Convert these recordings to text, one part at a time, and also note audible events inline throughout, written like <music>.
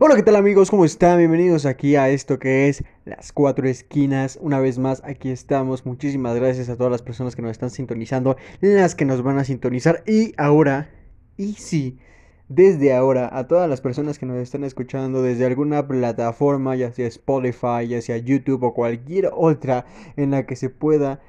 Hola, ¿qué tal amigos? ¿Cómo están? Bienvenidos aquí a esto que es Las Cuatro Esquinas. Una vez más, aquí estamos. Muchísimas gracias a todas las personas que nos están sintonizando, las que nos van a sintonizar. Y ahora, y sí, desde ahora, a todas las personas que nos están escuchando desde alguna plataforma, ya sea Spotify, ya sea YouTube o cualquier otra en la que se pueda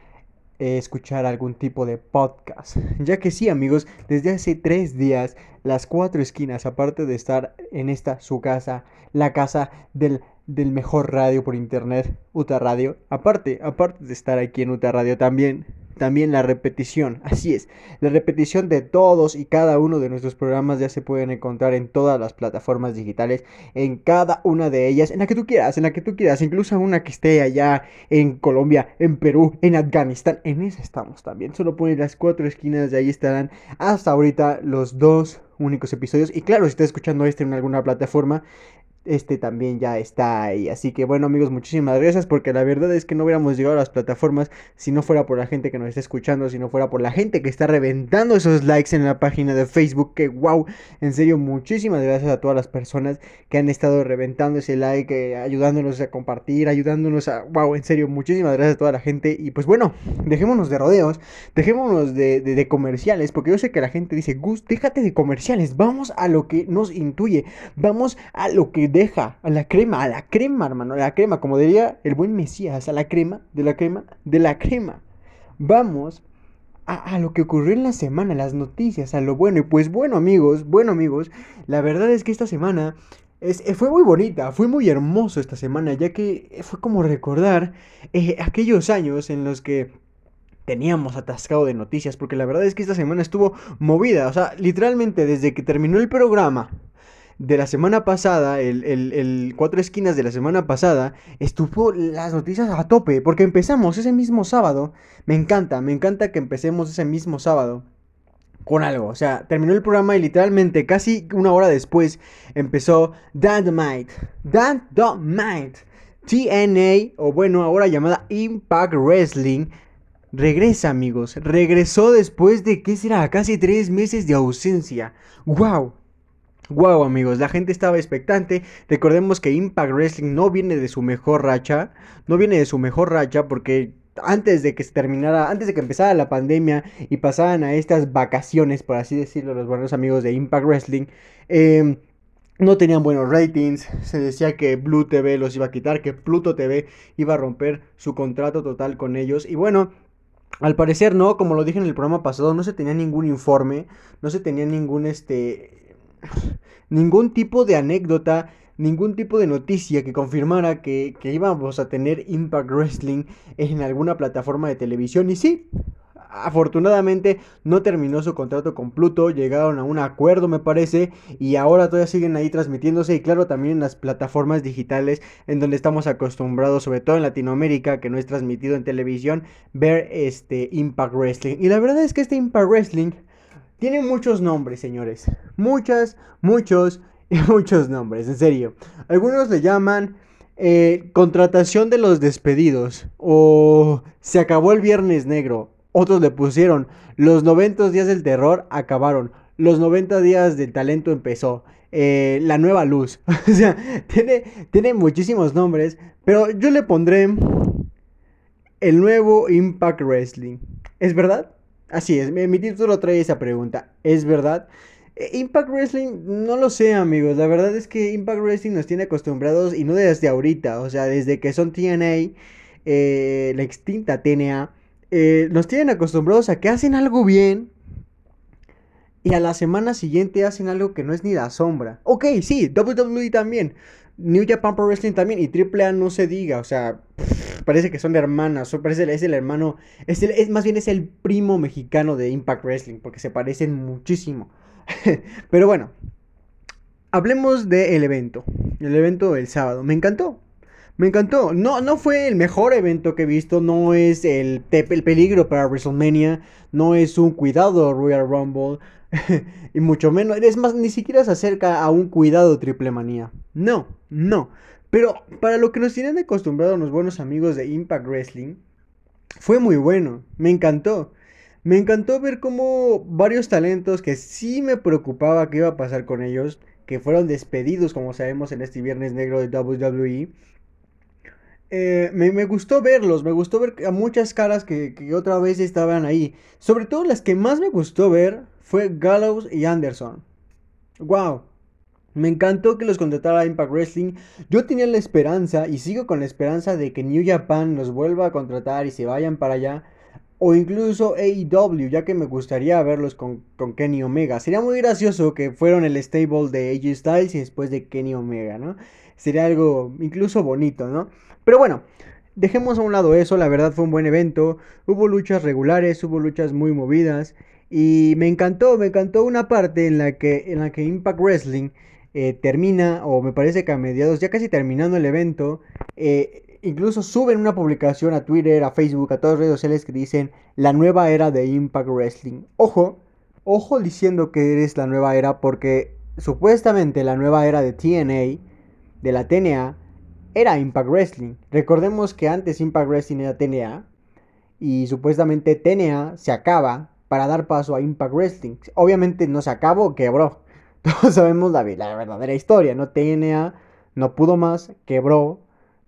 eh, escuchar algún tipo de podcast. <laughs> Ya que sí, amigos, desde hace tres días, las cuatro esquinas, aparte de estar en esta su casa, la casa del, del mejor radio por internet, Uta Radio, aparte, aparte de estar aquí en Uta Radio también también la repetición. Así es, la repetición de todos y cada uno de nuestros programas ya se pueden encontrar en todas las plataformas digitales, en cada una de ellas, en la que tú quieras, en la que tú quieras, incluso una que esté allá en Colombia, en Perú, en Afganistán, en esa estamos también. Solo pones las cuatro esquinas, de ahí estarán hasta ahorita los dos únicos episodios. Y claro, si estás escuchando este en alguna plataforma, este también ya está ahí. Así que bueno amigos, muchísimas gracias porque la verdad es que no hubiéramos llegado a las plataformas si no fuera por la gente que nos está escuchando, si no fuera por la gente que está reventando esos likes en la página de Facebook. Que wow, en serio, muchísimas gracias a todas las personas que han estado reventando ese like, eh, ayudándonos a compartir, ayudándonos a... Wow, en serio, muchísimas gracias a toda la gente. Y pues bueno, dejémonos de rodeos, dejémonos de, de comerciales, porque yo sé que la gente dice, Gus, déjate de comerciales, vamos a lo que nos intuye, vamos a lo que deja a la crema, a la crema, hermano, a la crema, como diría el buen Mesías, a la crema, de la crema, de la crema. Vamos a, lo que ocurrió en la semana, las noticias, a lo bueno. Y pues bueno, amigos, bueno, amigos, la verdad es que esta semana es, eh, fue muy bonita, fue muy hermoso esta semana, ya que fue como recordar eh, aquellos años en los que teníamos atascado de noticias, porque la verdad es que esta semana estuvo movida, o sea, literalmente desde que terminó el programa de la semana pasada, el, cuatro esquinas de la semana pasada, estuvo las noticias a tope, porque empezamos ese mismo sábado. Me encanta, me encanta que empecemos ese mismo sábado con algo. O sea, terminó el programa y literalmente casi una hora después empezó Dynamite. Dynamite. TNA, o bueno, ahora llamada Impact Wrestling. Regresa, amigos. Regresó después de, ¿qué será? Casi tres meses de ausencia. ¡Wow! Wow amigos, la gente estaba expectante. Recordemos que Impact Wrestling no viene de su mejor racha. No viene de su mejor racha porque antes de que se terminara, antes de que empezara la pandemia y pasaran a estas vacaciones, por así decirlo, los buenos amigos de Impact Wrestling, em, no tenían buenos ratings. Se decía que Blue TV los iba a quitar, que Pluto TV iba a romper su contrato total con ellos. Y bueno, al parecer no, como lo dije en el programa pasado, no se tenía ningún informe, no se tenía ningún este ningún tipo de anécdota, ningún tipo de noticia que confirmara que, íbamos a tener Impact Wrestling en alguna plataforma de televisión. Y sí, afortunadamente no terminó su contrato con Pluto, llegaron a un acuerdo me parece y ahora todavía siguen ahí transmitiéndose y claro también en las plataformas digitales en donde estamos acostumbrados, sobre todo en Latinoamérica que no es transmitido en televisión, ver este Impact Wrestling. Y la verdad es que este Impact Wrestling tiene muchos nombres, señores. Muchas, muchos <laughs> y muchos nombres, en serio. Algunos le llaman eh, contratación de los despedidos o se acabó el viernes negro. Otros le pusieron los 90 días del terror acabaron. Los 90 días del talento empezó. Eh, la nueva luz. <laughs> o sea, tiene, tiene muchísimos nombres. Pero yo le pondré el nuevo Impact Wrestling. ¿Es verdad? Así es, mi, título trae esa pregunta. ¿Es verdad? Eh, Impact Wrestling, no lo sé amigos, la verdad es que Impact Wrestling nos tiene acostumbrados y no desde ahorita, o sea, desde que son TNA, eh, la extinta TNA, eh, nos tienen acostumbrados a que hacen algo bien y a la semana siguiente hacen algo que no es ni la sombra. Ok, sí, WWE también, New Japan Pro Wrestling también y AAA no se diga, o sea parece que son hermanas, parece es el hermano, es, es más bien es el primo mexicano de Impact Wrestling, porque se parecen muchísimo. <laughs> Pero bueno, hablemos del evento, el evento del sábado, me encantó. Me encantó. No, no fue el mejor evento que he visto. No es el, el peligro para WrestleMania. No es un cuidado Royal Rumble. <laughs> y mucho menos. Es más, ni siquiera se acerca a un cuidado Triple Manía. No, no. Pero para lo que nos tienen acostumbrados los buenos amigos de Impact Wrestling, fue muy bueno, me encantó. Me encantó ver cómo varios talentos que sí me preocupaba qué iba a pasar con ellos, que fueron despedidos, como sabemos, en este viernes negro de WWE. Eh, me, gustó verlos, me gustó ver a muchas caras que, que, otra vez estaban ahí. Sobre todo las que más me gustó ver fue Gallows y Anderson. ¡Wow! Me encantó que los contratara Impact Wrestling. Yo tenía la esperanza y sigo con la esperanza de que New Japan los vuelva a contratar y se vayan para allá. O incluso AEW, ya que me gustaría verlos con, Kenny Omega. Sería muy gracioso que fueron el stable de AJ Styles y después de Kenny Omega, ¿no? Sería algo incluso bonito, ¿no? Pero bueno, dejemos a un lado eso. La verdad fue un buen evento. Hubo luchas regulares, hubo luchas muy movidas. Y me encantó, me encantó una parte en la que, en la que Impact Wrestling eh, termina, o me parece que a mediados, ya casi terminando el evento, eh, incluso suben una publicación a Twitter, a Facebook, a todas las redes sociales que dicen la nueva era de Impact Wrestling. Ojo, ojo diciendo que eres la nueva era porque supuestamente la nueva era de TNA, de la TNA, era Impact Wrestling. Recordemos que antes Impact Wrestling era TNA y supuestamente TNA se acaba para dar paso a Impact Wrestling. Obviamente no se acabó, quebró. <laughs> Todos sabemos la, verdadera historia, ¿no? TNA no pudo más, quebró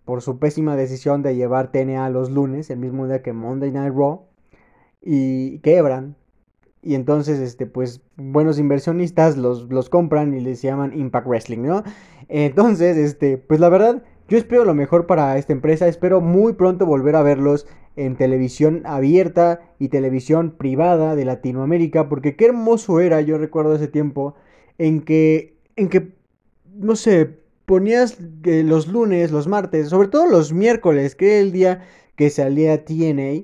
por su pésima decisión de llevar TNA los lunes, el mismo día que Monday Night Raw, y quebran. Y entonces, este, pues, buenos inversionistas los, los compran y les llaman Impact Wrestling, ¿no? Entonces, este, pues la verdad, yo espero lo mejor para esta empresa, espero muy pronto volver a verlos en televisión abierta y televisión privada de Latinoamérica, porque qué hermoso era, yo recuerdo ese tiempo, en que, en que, no sé, ponías los lunes, los martes, sobre todo los miércoles, que era el día que salía TNA,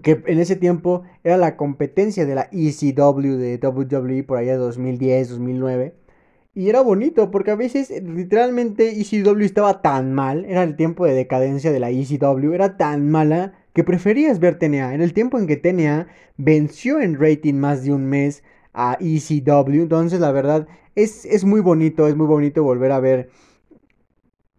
que en ese tiempo era la competencia de la ECW de WWE por allá de 2010, 2009. Y era bonito porque a veces literalmente ECW estaba tan mal, era el tiempo de decadencia de la ECW, era tan mala que preferías ver TNA. En el tiempo en que TNA venció en rating más de un mes a ECW. Entonces, la verdad, es, es muy bonito, es muy bonito volver a ver.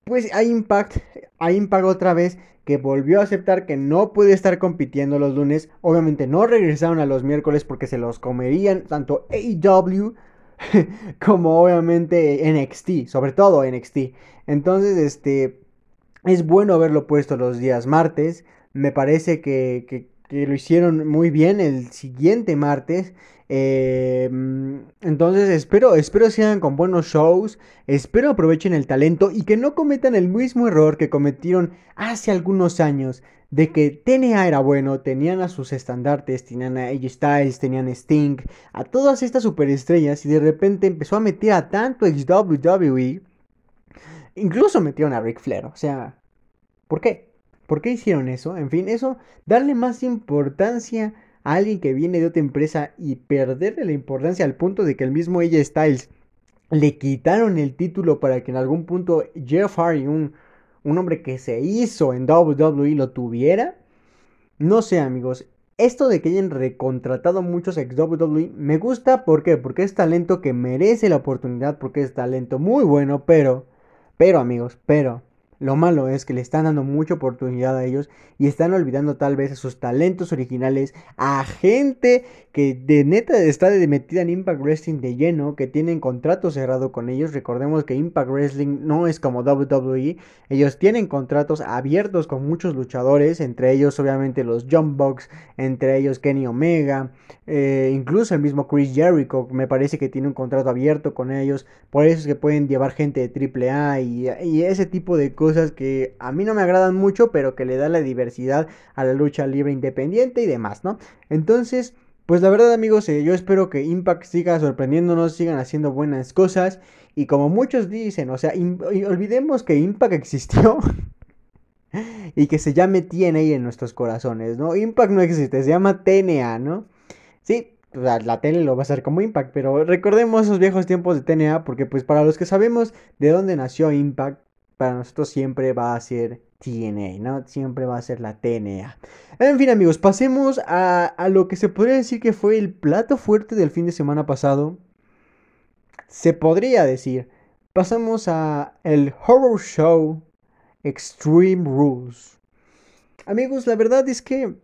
Pues a Impact, a Impact otra vez, que volvió a aceptar que no puede estar compitiendo los lunes. Obviamente no regresaron a los miércoles porque se los comerían tanto AEW <laughs> como obviamente NXT, sobre todo NXT. Entonces, este, es bueno haberlo puesto los días martes. Me parece que, que, que lo hicieron muy bien el siguiente martes. Eh, entonces espero, espero sigan con buenos shows, espero aprovechen el talento y que no cometan el mismo error que cometieron hace algunos años de que TNA era bueno, tenían a sus estandartes, tenían a AJ Styles, tenían a Sting, a todas estas superestrellas y de repente empezó a meter a tanto WWE, incluso metieron a Ric Flair, o sea, ¿por qué? ¿Por qué hicieron eso? En fin, eso, darle más importancia a alguien que viene de otra empresa y perderle la importancia al punto de que el mismo AJ Styles le quitaron el título para que en algún punto Jeff Hardy, un, un hombre que se hizo en WWE, lo tuviera. No sé, amigos. Esto de que hayan recontratado muchos ex WWE me gusta. ¿Por qué? Porque es talento que merece la oportunidad. Porque es talento muy bueno. Pero, pero, amigos, pero lo malo es que le están dando mucha oportunidad a ellos y están olvidando tal vez a sus talentos originales, a gente que de neta está metida en Impact Wrestling de lleno, que tienen contrato cerrado con ellos. Recordemos que Impact Wrestling no es como WWE, ellos tienen contratos abiertos con muchos luchadores, entre ellos obviamente los Jump entre ellos Kenny Omega, eh, incluso el mismo Chris Jericho, me parece que tiene un contrato abierto con ellos, por eso es que pueden llevar gente de AAA y, y ese tipo de cosas cosas que a mí no me agradan mucho, pero que le da la diversidad a la lucha libre independiente y demás, ¿no? Entonces, pues la verdad amigos, eh, yo espero que Impact siga sorprendiéndonos, sigan haciendo buenas cosas. Y como muchos dicen, o sea, olvidemos que Impact existió. <laughs> y que se llame TNA en nuestros corazones, ¿no? Impact no existe, se llama TNA, ¿no? Sí, pues, la tele lo va a hacer como Impact, pero recordemos esos viejos tiempos de TNA porque pues para los que sabemos de dónde nació Impact, para nosotros siempre va a ser TNA, ¿no? Siempre va a ser la TNA. En fin, amigos, pasemos a, a, lo que se podría decir que fue el plato fuerte del fin de semana pasado. Se podría decir. Pasamos a el Horror Show Extreme Rules. Amigos, la verdad es que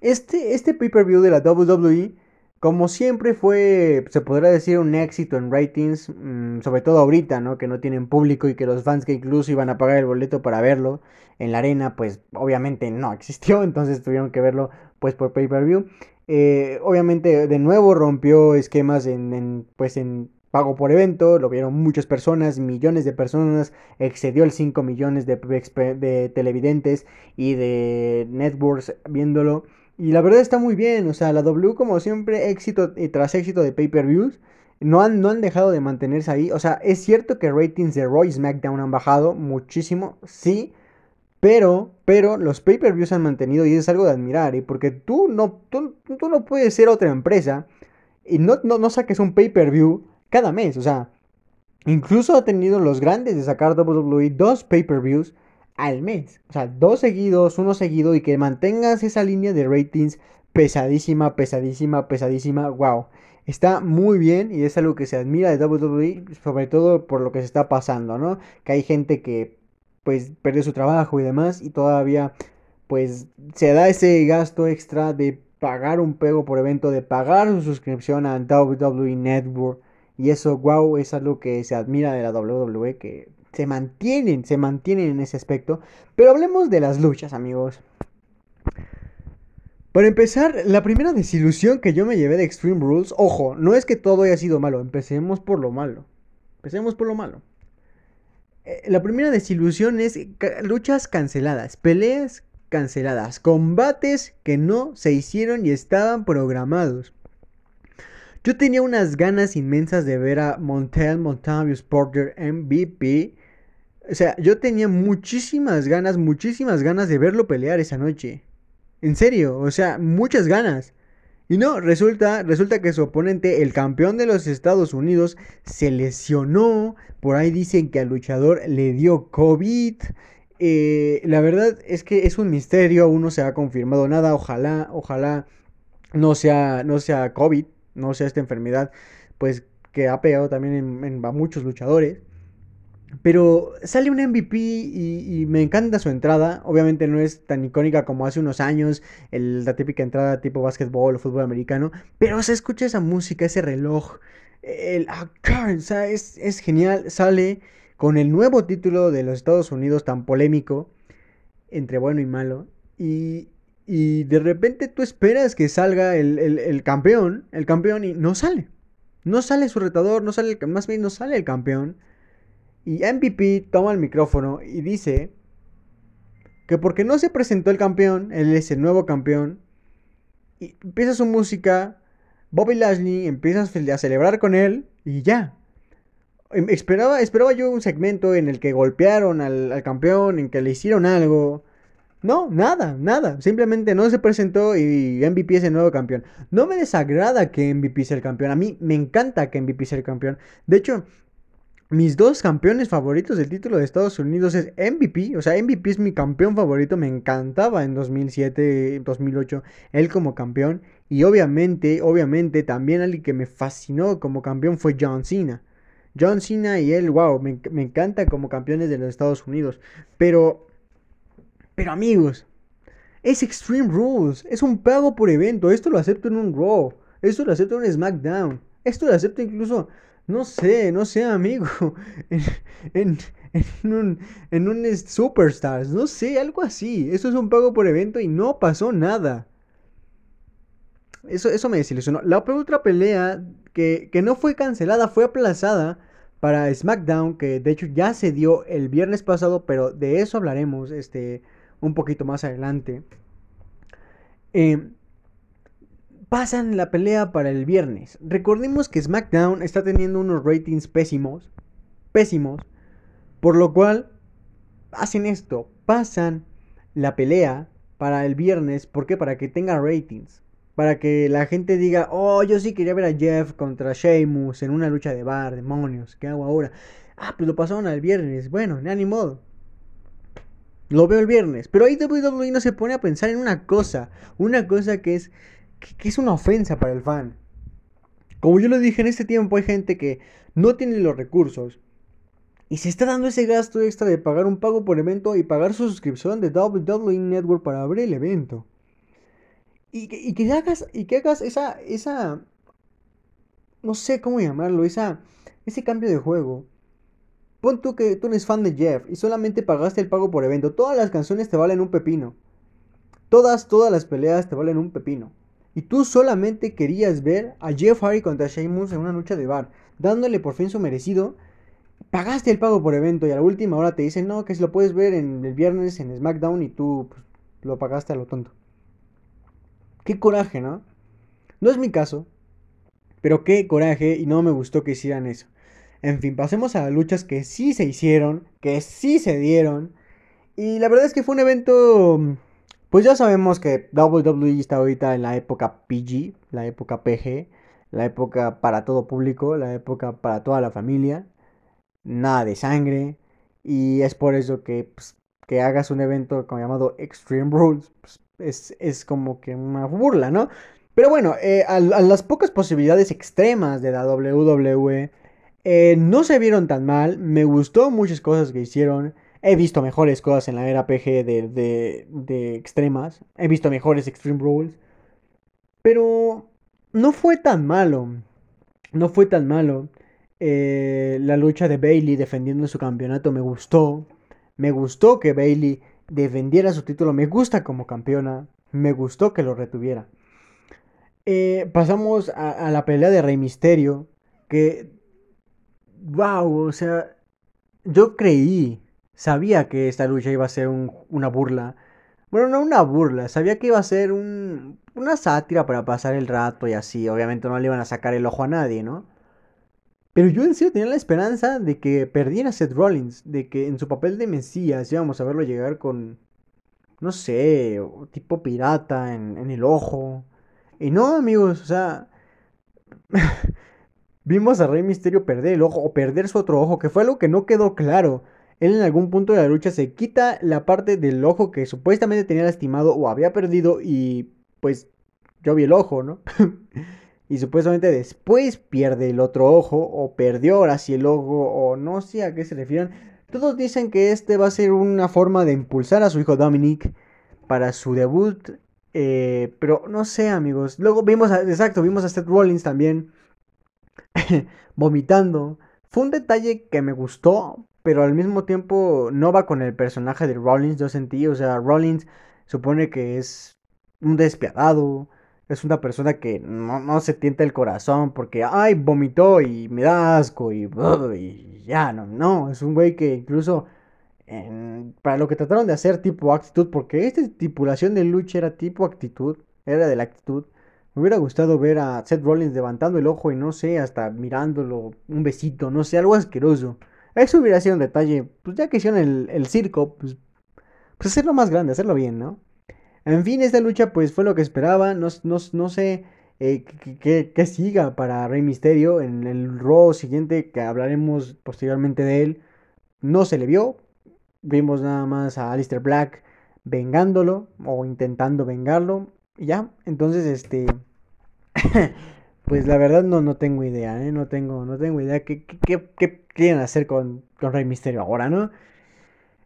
este, este pay-per-view de la WWE como siempre fue, se podría decir, un éxito en ratings, mm, sobre todo ahorita, ¿no? Que no tienen público y que los fans que incluso iban a pagar el boleto para verlo en la arena, pues obviamente no <laughs> existió, entonces tuvieron que verlo pues por pay-per-view. Eh, obviamente de nuevo rompió esquemas en, pues en pago por evento, lo vieron muchas personas, millones de personas, excedió el 5 millones de televidentes y de networks viéndolo. Y la verdad está muy bien, o sea, la W como siempre, éxito y tras éxito de pay-per-views, no han, no han dejado de mantenerse ahí. O sea, es cierto que ratings de Roy SmackDown han bajado muchísimo, sí, pero, pero los pay-per-views han mantenido y es algo de admirar, ¿eh? porque tú no, tú, no puedes ser otra empresa y no, no, no saques un pay-per-view cada mes, o sea, incluso ha tenido los grandes de sacar WWE dos pay-per-views al mes. O sea, dos seguidos, uno seguido y que mantengas esa línea de ratings pesadísima, pesadísima, pesadísima. Wow. Está muy bien y es algo que se admira de WWE, sobre todo por lo que se está pasando, ¿no? Que hay gente que pues perdió su trabajo y demás y todavía pues se da ese gasto extra de pagar un pego por evento, de pagar su suscripción a WWE Network. Y eso, wow, es algo que se admira de la WWE, que se mantienen, se mantienen en ese aspecto. Pero hablemos de las luchas, amigos. Para empezar, la primera desilusión que yo me llevé de Extreme Rules, ojo, no es que todo haya sido malo, empecemos por lo malo. Empecemos por lo malo. Eh, la primera desilusión es luchas canceladas, peleas canceladas, combates que no se hicieron y estaban programados. Yo tenía unas ganas inmensas de ver a Montel Montavious Porter MVP o sea, yo tenía muchísimas ganas, muchísimas ganas de verlo pelear esa noche. En serio, o sea, muchas ganas. Y no, resulta, resulta que su oponente, el campeón de los Estados Unidos, se lesionó. Por ahí dicen que al luchador le dio COVID. Eh, la verdad es que es un misterio, aún no se ha confirmado nada. Ojalá, ojalá no sea, no sea COVID, no sea esta enfermedad, pues que ha pegado también en, a muchos luchadores. Pero sale un MVP y, me encanta su entrada. Obviamente no es tan icónica como hace unos años, la típica entrada tipo básquetbol o fútbol americano. Pero se escucha esa música, ese reloj. El, ah, o sea, es, es, genial. Sale con el nuevo título de los Estados Unidos tan polémico, entre bueno y malo. Y, y de repente tú esperas que salga el, el, campeón, el campeón, y no sale. No sale su retador, no sale, más bien no sale el campeón. Y MVP toma el micrófono y dice que porque no se presentó el campeón, él es el nuevo campeón, y empieza su música, Bobby Lashley empieza a celebrar con él y ya. Em, esperaba, esperaba yo un segmento en el que golpearon al, al campeón, en que le hicieron algo. No, nada, nada. Simplemente no se presentó y MVP es el nuevo campeón. No me desagrada que MVP sea el campeón. A mí me encanta que MVP sea el campeón. De hecho, mis dos campeones favoritos del título de Estados Unidos es MVP, o sea, MVP es mi campeón favorito, me encantaba en 2007, 2008, él como campeón, y obviamente, obviamente también alguien que me fascinó como campeón fue John Cena. John Cena y él, wow, me, encanta como campeones de los Estados Unidos, pero, pero amigos, es Extreme Rules, es un pago por evento, esto lo acepto en un Raw, esto lo acepto en un SmackDown, esto lo acepto incluso no sé, no sé, amigo. <laughs> En, un, en un Superstars, no sé, algo así. Eso es un pago por evento y no pasó nada. Eso, eso me desilusionó. La otra pelea que, que no fue cancelada, fue aplazada para SmackDown, que de hecho ya se dio el viernes pasado, pero de eso hablaremos este, un poquito más adelante. Eh, pasan la pelea para el viernes. Recordemos que SmackDown está teniendo unos ratings pésimos, pésimos, por lo cual hacen esto, pasan la pelea para el viernes, ¿por qué? Para que tenga ratings. Para que la gente diga, oh, yo sí quería ver a Jeff contra Sheamus en una lucha de bar, demonios, ¿qué hago ahora? Ah, pues lo pasaron al viernes. Bueno, ni modo. Lo veo el viernes. Pero ahí WWE no se pone a pensar en una cosa. Una cosa que es que, es una ofensa para el fan. Como yo lo dije, en este tiempo hay gente que no tiene los recursos y se está dando ese gasto extra de pagar un pago por evento y pagar su suscripción de WWE Network para abrir el evento. Y, que hagas, y que hagas esa, esa, no sé cómo llamarlo, esa, ese cambio de juego. Pon tú que tú eres fan de Jeff y solamente pagaste el pago por evento. Todas las canciones te valen un pepino. Todas, todas las peleas te valen un pepino. Y tú solamente querías ver a Jeff Hardy contra Sheamus en una lucha de bar, dándole por fin su merecido. Pagaste el pago por evento y a la última hora te dicen, no, que si lo puedes ver en el viernes en SmackDown y tú pues, lo pagaste a lo tonto. Qué coraje, ¿no? No es mi caso, pero qué coraje y no me gustó que hicieran eso. En fin, pasemos a las luchas que sí se hicieron, que sí se dieron. Y la verdad es que fue un evento... Pues ya sabemos que WWE está ahorita en la época PG, la época PG, la época para todo público, la época para toda la familia. Nada de sangre. Y es por eso que, pues, que hagas un evento como llamado Extreme Rules pues, es, es, como que una burla, ¿no? Pero bueno, eh, a, las pocas posibilidades extremas de la WWE eh, no se vieron tan mal. Me gustó muchas cosas que hicieron. He visto mejores cosas en la era PG de, de, extremas. He visto mejores Extreme Rules. Pero no fue tan malo. No fue tan malo. Eh, la lucha de Bailey defendiendo su campeonato me gustó. Me gustó que Bailey defendiera su título. Me gusta como campeona. Me gustó que lo retuviera. Eh, pasamos a, la pelea de Rey Misterio. Que. ¡Wow! O sea. Yo creí. Sabía que esta lucha iba a ser una burla. Bueno, no una burla. Sabía que iba a ser un, una sátira para pasar el rato y así. Obviamente no le iban a sacar el ojo a nadie, ¿no? Pero yo en serio tenía la esperanza de que perdiera Seth Rollins. De que en su papel de Mesías íbamos a verlo llegar con. No sé, tipo pirata en, en el ojo. Y no, amigos, o sea, <laughs> vimos a Rey Misterio perder el ojo o perder su otro ojo, que fue algo que no quedó claro. Él en algún punto de la lucha se quita la parte del ojo que supuestamente tenía lastimado o había perdido y pues yo vi el ojo, ¿no? <laughs> y supuestamente después pierde el otro ojo o perdió ahora sí el ojo o no sé a qué se refieren. Todos dicen que este va a ser una forma de impulsar a su hijo Dominic para su debut eh, pero no sé, amigos. Luego vimos, a, exacto, vimos a Seth Rollins también <laughs> vomitando. Fue un detalle que me gustó, pero al mismo tiempo no va con el personaje de Rollins, yo sentí. O sea, Rollins supone que es un despiadado, es una persona que no, se tienta el corazón porque, ay, vomitó y me da asco y, y ya, no, no, es un güey que incluso para lo que trataron de hacer tipo actitud, porque esta estipulación de lucha era tipo actitud, era de la actitud. Me hubiera gustado ver a Seth Rollins levantando el ojo y no sé, hasta mirándolo, un besito, no sé, algo asqueroso. Eso hubiera sido un detalle, pues ya que hicieron el, circo, pues, pues hacerlo más grande, hacerlo bien, ¿no? En fin, esta lucha pues fue lo que esperaba, no, sé eh, qué siga para Rey Misterio en el Raw siguiente que hablaremos posteriormente de él. No se le vio, Vimos nada más a Alistair Black vengándolo o intentando vengarlo. Y ya, entonces este... <laughs> pues la verdad no, no tengo idea, ¿eh? No tengo, no tengo idea qué, qué, quieren hacer con, con Rey Misterio ahora, ¿no?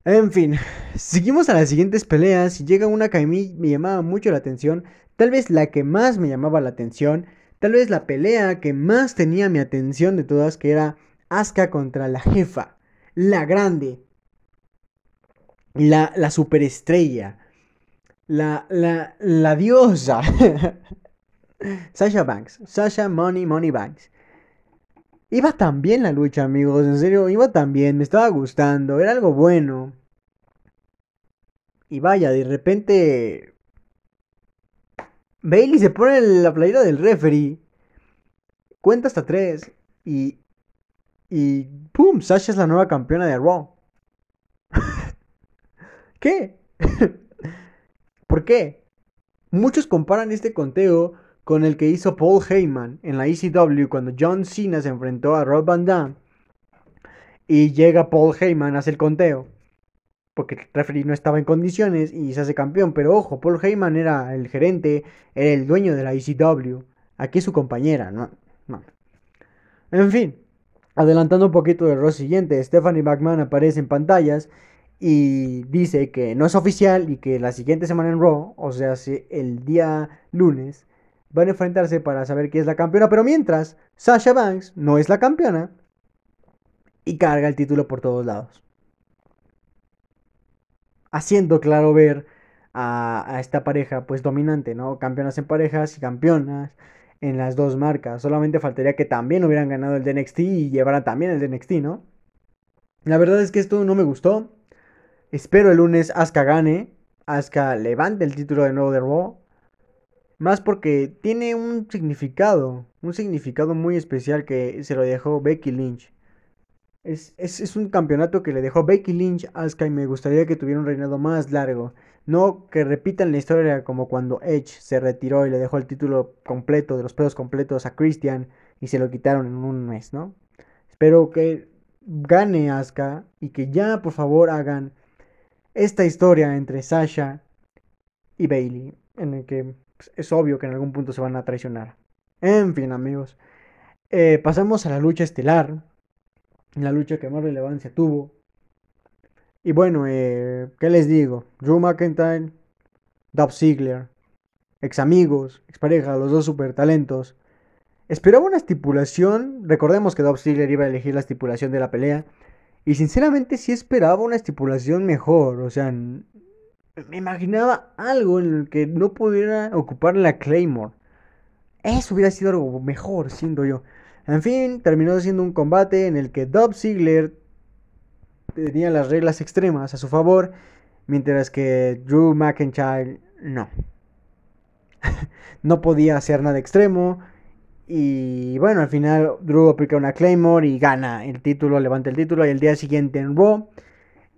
En fin, <sighs> seguimos a las siguientes peleas y llega una que a mí me llamaba mucho la atención, tal vez la que más me llamaba la atención, tal vez la pelea que más tenía mi atención de todas, que era Asuka contra la jefa, la grande, la, la superestrella, la, la, la diosa, <laughs> Sasha Banks, Sasha Money Money Banks. Iba tan bien la lucha, amigos, en serio, iba tan bien, me estaba gustando, era algo bueno. Y vaya, de repente Bailey se pone la playera del referee, cuenta hasta tres y y ¡pum! Sasha es la nueva campeona de Raw. <laughs> ¿Qué? <laughs> ¿Por qué? Muchos comparan este conteo con el que hizo Paul Heyman en la ECW cuando John Cena se enfrentó a Rob Van Damme y llega Paul Heyman, hace el conteo porque el referee no estaba en condiciones y se hace campeón. Pero ojo, Paul Heyman era el gerente, era el dueño de la ECW. Aquí es su compañera, ¿no? no. En fin, adelantando un poquito del rol siguiente, Stephanie McMahon aparece en pantallas y dice que no es oficial y que la siguiente semana en Raw, o sea, el día lunes, van a enfrentarse para saber quién es la campeona. Pero mientras, Sasha Banks no es la campeona y carga el título por todos lados. Haciendo claro ver a, esta pareja pues dominante, ¿no? Campeonas en parejas y campeonas en las dos marcas. Solamente faltaría que también hubieran ganado el DNXT y llevaran también el DNXT, ¿no? La verdad es que esto no me gustó. Espero el lunes Asuka gane. Asuka levante el título de nuevo de Raw. Más porque tiene un significado. Un significado muy especial que se lo dejó Becky Lynch. Es, es, un campeonato que le dejó Becky Lynch a Asuka y me gustaría que tuviera un reinado más largo. No que repitan la historia como cuando Edge se retiró y le dejó el título completo de los pedos completos a Christian y se lo quitaron en un mes, ¿no? Espero que gane Asuka y que ya por favor hagan esta historia entre Sasha y Bailey, en el que es obvio que en algún punto se van a traicionar. En fin, amigos, eh, pasamos a la lucha estelar, la lucha que más relevancia tuvo. Y bueno, eh, ¿qué les digo? Drew McIntyre, Dub Ziggler, ex amigos, ex pareja, los dos super talentos. Esperaba una estipulación, recordemos que Dub Ziggler iba a elegir la estipulación de la pelea. Y sinceramente sí esperaba una estipulación mejor, o sea, me imaginaba algo en el que no pudiera ocupar la Claymore. Eso hubiera sido algo mejor, siendo yo. En fin, terminó siendo un combate en el que Dub Ziggler tenía las reglas extremas a su favor, mientras que Drew McIntyre no. <laughs> no podía hacer nada extremo. Y bueno, al final Drew aplica una Claymore y gana el título, levanta el título. Y el día siguiente en Raw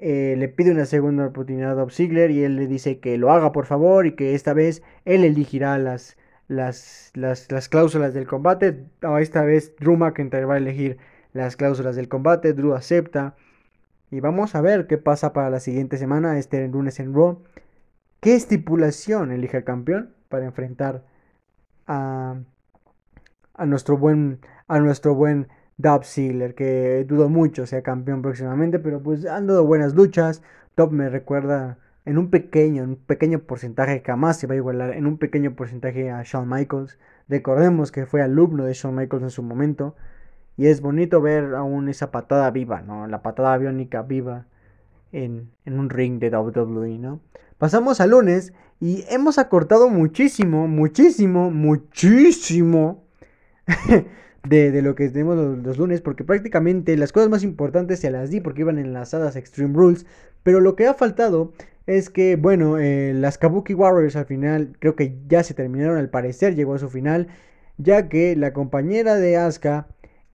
eh, le pide una segunda oportunidad a Bob Ziggler y él le dice que lo haga por favor y que esta vez él elegirá las, las, las, las cláusulas del combate. esta vez Drew McIntyre va a elegir las cláusulas del combate. Drew acepta. Y vamos a ver qué pasa para la siguiente semana, este lunes en Raw. ¿Qué estipulación elige el campeón para enfrentar a, a nuestro buen a nuestro buen Dub Ziggler, que dudo mucho sea campeón próximamente, pero pues han dado buenas luchas. Top me recuerda en un pequeño, en un pequeño porcentaje, jamás se va a igualar, en un pequeño porcentaje a Shawn Michaels. Recordemos que fue alumno de Shawn Michaels en su momento. Y es bonito ver aún esa patada viva, ¿no? La patada biónica viva en, en un ring de WWE, ¿no? Pasamos al lunes y hemos acortado muchísimo, muchísimo, muchísimo <laughs> de, lo que tenemos los, lunes, porque prácticamente las cosas más importantes se las di porque iban enlazadas a Extreme Rules, pero lo que ha faltado es que, bueno, eh, las Kabuki Warriors al final creo que ya se terminaron, al parecer llegó a su final, ya que la compañera de Asuka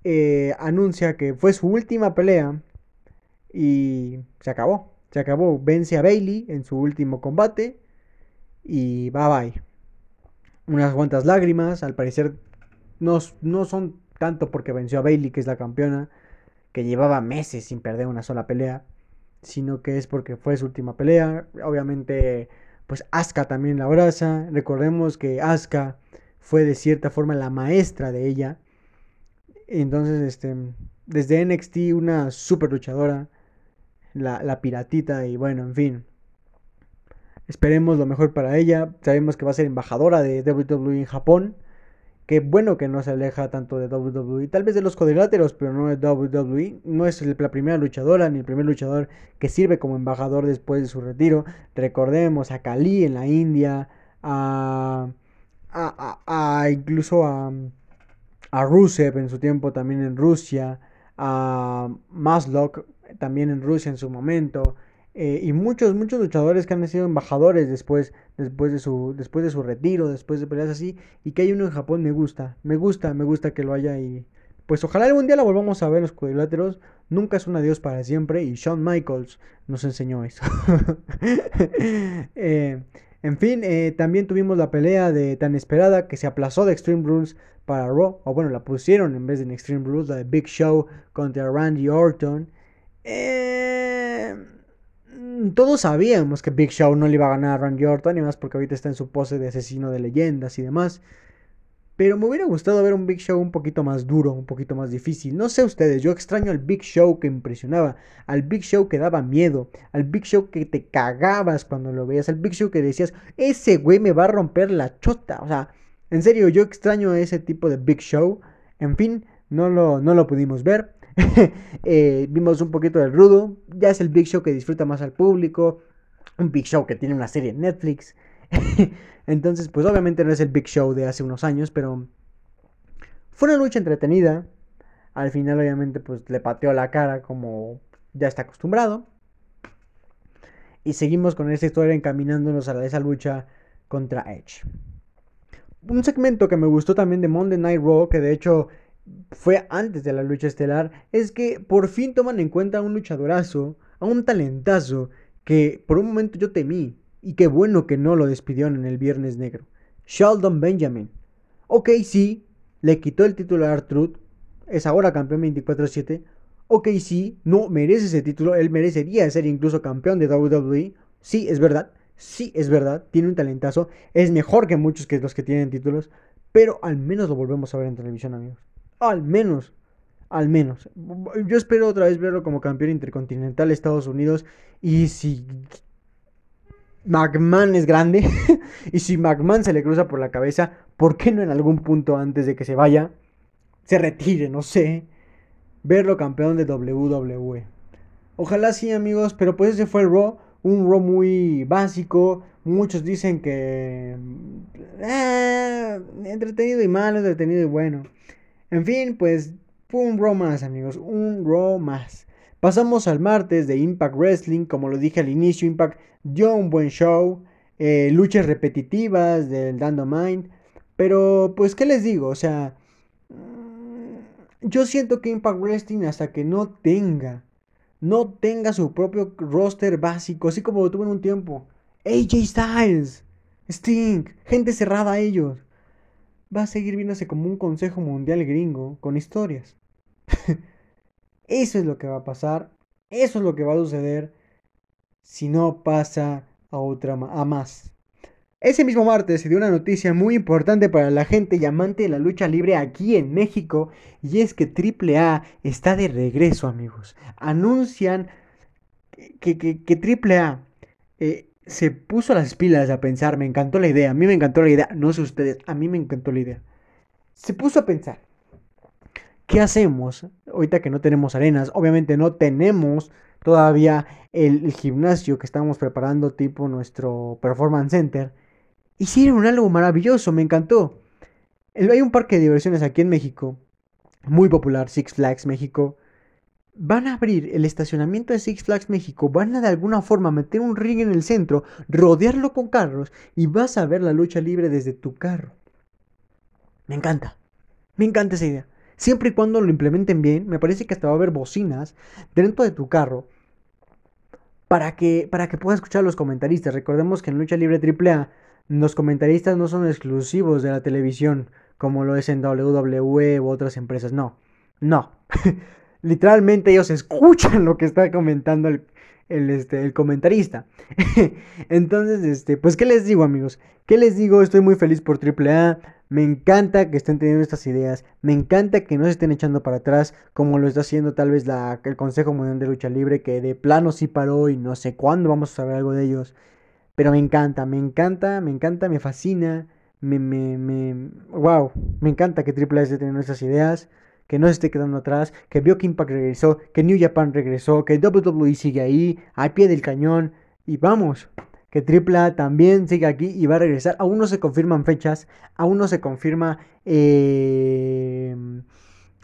eh, anuncia que fue su última pelea y se acabó, se acabó, vence a Bailey en su último combate y bye bye. Unas cuantas lágrimas, al parecer no, no son tanto porque venció a Bailey, que es la campeona, que llevaba meses sin perder una sola pelea, sino que es porque fue su última pelea. Obviamente, pues Asuka también la abraza. Recordemos que Asuka fue de cierta forma la maestra de ella. Entonces, este, desde NXT, una super luchadora, la, la piratita, y bueno, en fin. Esperemos lo mejor para ella. Sabemos que va a ser embajadora de WWE en Japón. Qué bueno que no se aleja tanto de WWE, tal vez de los cuadriláteros, pero no de WWE. No es la primera luchadora ni el primer luchador que sirve como embajador después de su retiro. Recordemos a Kali en la India, a, a, incluso a, a Rusev en su tiempo también en Rusia, a Maslok también en Rusia en su momento. Eh, y muchos, muchos luchadores que han sido embajadores después, después, de su, después de su retiro, después de peleas así, y que hay uno en Japón, me gusta, me gusta, me gusta que lo haya y pues ojalá algún día la volvamos a ver los cuadriláteros, nunca es un adiós para siempre y Shawn Michaels nos enseñó eso. <laughs> Eh, en fin, eh, también tuvimos la pelea de tan esperada que se aplazó de Extreme Rules para Raw, o bueno, la pusieron en vez de Extreme Rules, la de Big Show contra Randy Orton. Eh todos sabíamos que Big Show no le iba a ganar a Randy Orton, y más porque ahorita está en su pose de asesino de leyendas y demás. Pero me hubiera gustado ver un Big Show un poquito más duro, un poquito más difícil. No sé ustedes, yo extraño al Big Show que impresionaba, al Big Show que daba miedo, al Big Show que te cagabas cuando lo veías, al Big Show que decías, ese güey me va a romper la chota. O sea, en serio, yo extraño ese tipo de Big Show. En fin, no lo, no lo pudimos ver. <laughs> Eh, vimos un poquito del rudo. Ya es el Big Show que disfruta más al público. Un Big Show que tiene una serie en Netflix. <laughs> Entonces, pues obviamente no es el Big Show de hace unos años, pero fue una lucha entretenida. Al final, obviamente, pues le pateó la cara como ya está acostumbrado. Y seguimos con esta historia encaminándonos a esa lucha contra Edge. Un segmento que me gustó también de Monday Night Raw, que de hecho fue antes de la lucha estelar, es que por fin toman en cuenta a un luchadorazo, a un talentazo, que por un momento yo temí, y qué bueno que no lo despidieron en el Viernes Negro. Sheldon Benjamin. Ok, sí, le quitó el título a Artruth, es ahora campeón 24-7. Ok, sí, no merece ese título, él merecería ser incluso campeón de WWE. Sí, es verdad, sí, es verdad, tiene un talentazo, es mejor que muchos que los que tienen títulos, pero al menos lo volvemos a ver en televisión, amigos. Al menos. Al menos. Yo espero otra vez verlo como campeón intercontinental Estados Unidos. Y si McMahon es grande. <laughs> y si McMahon se le cruza por la cabeza, ¿por qué no en algún punto antes de que se vaya? Se retire, no sé. Verlo campeón de WWE. Ojalá sí, amigos. Pero pues ese fue el Raw. Un Raw muy básico. Muchos dicen que... Eh, entretenido y malo, entretenido y bueno. En fin, pues un Raw más, amigos, un Raw más. Pasamos al martes de Impact Wrestling, como lo dije al inicio, Impact dio un buen show, eh, luchas repetitivas del Dando Mind, pero pues, ¿qué les digo? O sea, mm, yo siento que Impact Wrestling hasta que no tenga, no tenga su propio roster básico, así como lo tuvo en un tiempo, AJ Styles, Sting, gente cerrada a ellos va a seguir viéndose como un consejo mundial gringo con historias. <laughs> eso es lo que va a pasar, eso es lo que va a suceder si no pasa a otra a más. Ese mismo martes se dio una noticia muy importante para la gente y amante de la lucha libre aquí en México y es que AAA está de regreso amigos. Anuncian que, que, AAA se puso las pilas a pensar, me encantó la idea, a mí me encantó la idea, no sé ustedes, a mí me encantó la idea. Se puso a pensar, ¿qué hacemos ahorita que no tenemos arenas? Obviamente no tenemos todavía el, gimnasio que estamos preparando tipo nuestro Performance Center. Hicieron algo maravilloso, me encantó. Hay un parque de diversiones aquí en México, muy popular, Six Flags México, van a abrir el estacionamiento de Six Flags México, van a de alguna forma meter un ring en el centro, rodearlo con carros y vas a ver la lucha libre desde tu carro. Me encanta, me encanta esa idea. Siempre y cuando lo implementen bien, me parece que hasta va a haber bocinas dentro de tu carro para que, para que puedas escuchar a los comentaristas. Recordemos que en Lucha Libre AAA los comentaristas no son exclusivos de la televisión como lo es en WWE u otras empresas. No, no. <laughs> literalmente ellos escuchan <laughs> lo que está comentando el, este, el comentarista. <laughs> Entonces, este, pues, ¿qué les digo, amigos? ¿Qué les digo? Estoy muy feliz por AAA. Me encanta que estén teniendo estas ideas. Me encanta que no se estén echando para atrás, como lo está haciendo tal vez la, el Consejo Mundial de Lucha Libre, que de plano sí paró y no sé cuándo vamos a saber algo de ellos. Pero me encanta, me encanta, me encanta, me fascina. Me, me, me, wow, me encanta que AAA esté teniendo estas ideas que no se esté quedando atrás, que vio que Impact regresó, que New Japan regresó, que WWE sigue ahí, al pie del cañón, y vamos, que AAA también sigue aquí y va a regresar. Aún no se confirman fechas, aún no se confirma eh,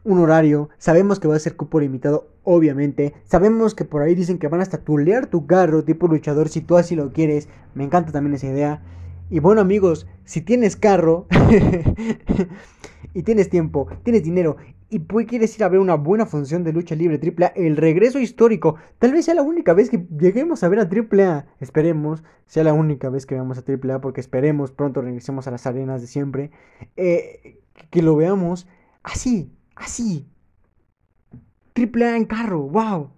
un horario. Sabemos que va a ser cupo limitado, obviamente. Sabemos que por ahí dicen que van hasta tulear tu carro tipo luchador si tú así lo quieres. Me encanta también esa idea. Y bueno amigos, si tienes carro <laughs> y tienes tiempo, tienes dinero y quieres ir a ver una buena función de lucha libre AAA, el regreso histórico, tal vez sea la única vez que lleguemos a ver a AAA, esperemos, sea la única vez que veamos a AAA, porque esperemos pronto regresemos a las arenas de siempre, eh, que lo veamos así, así, AAA en carro, wow,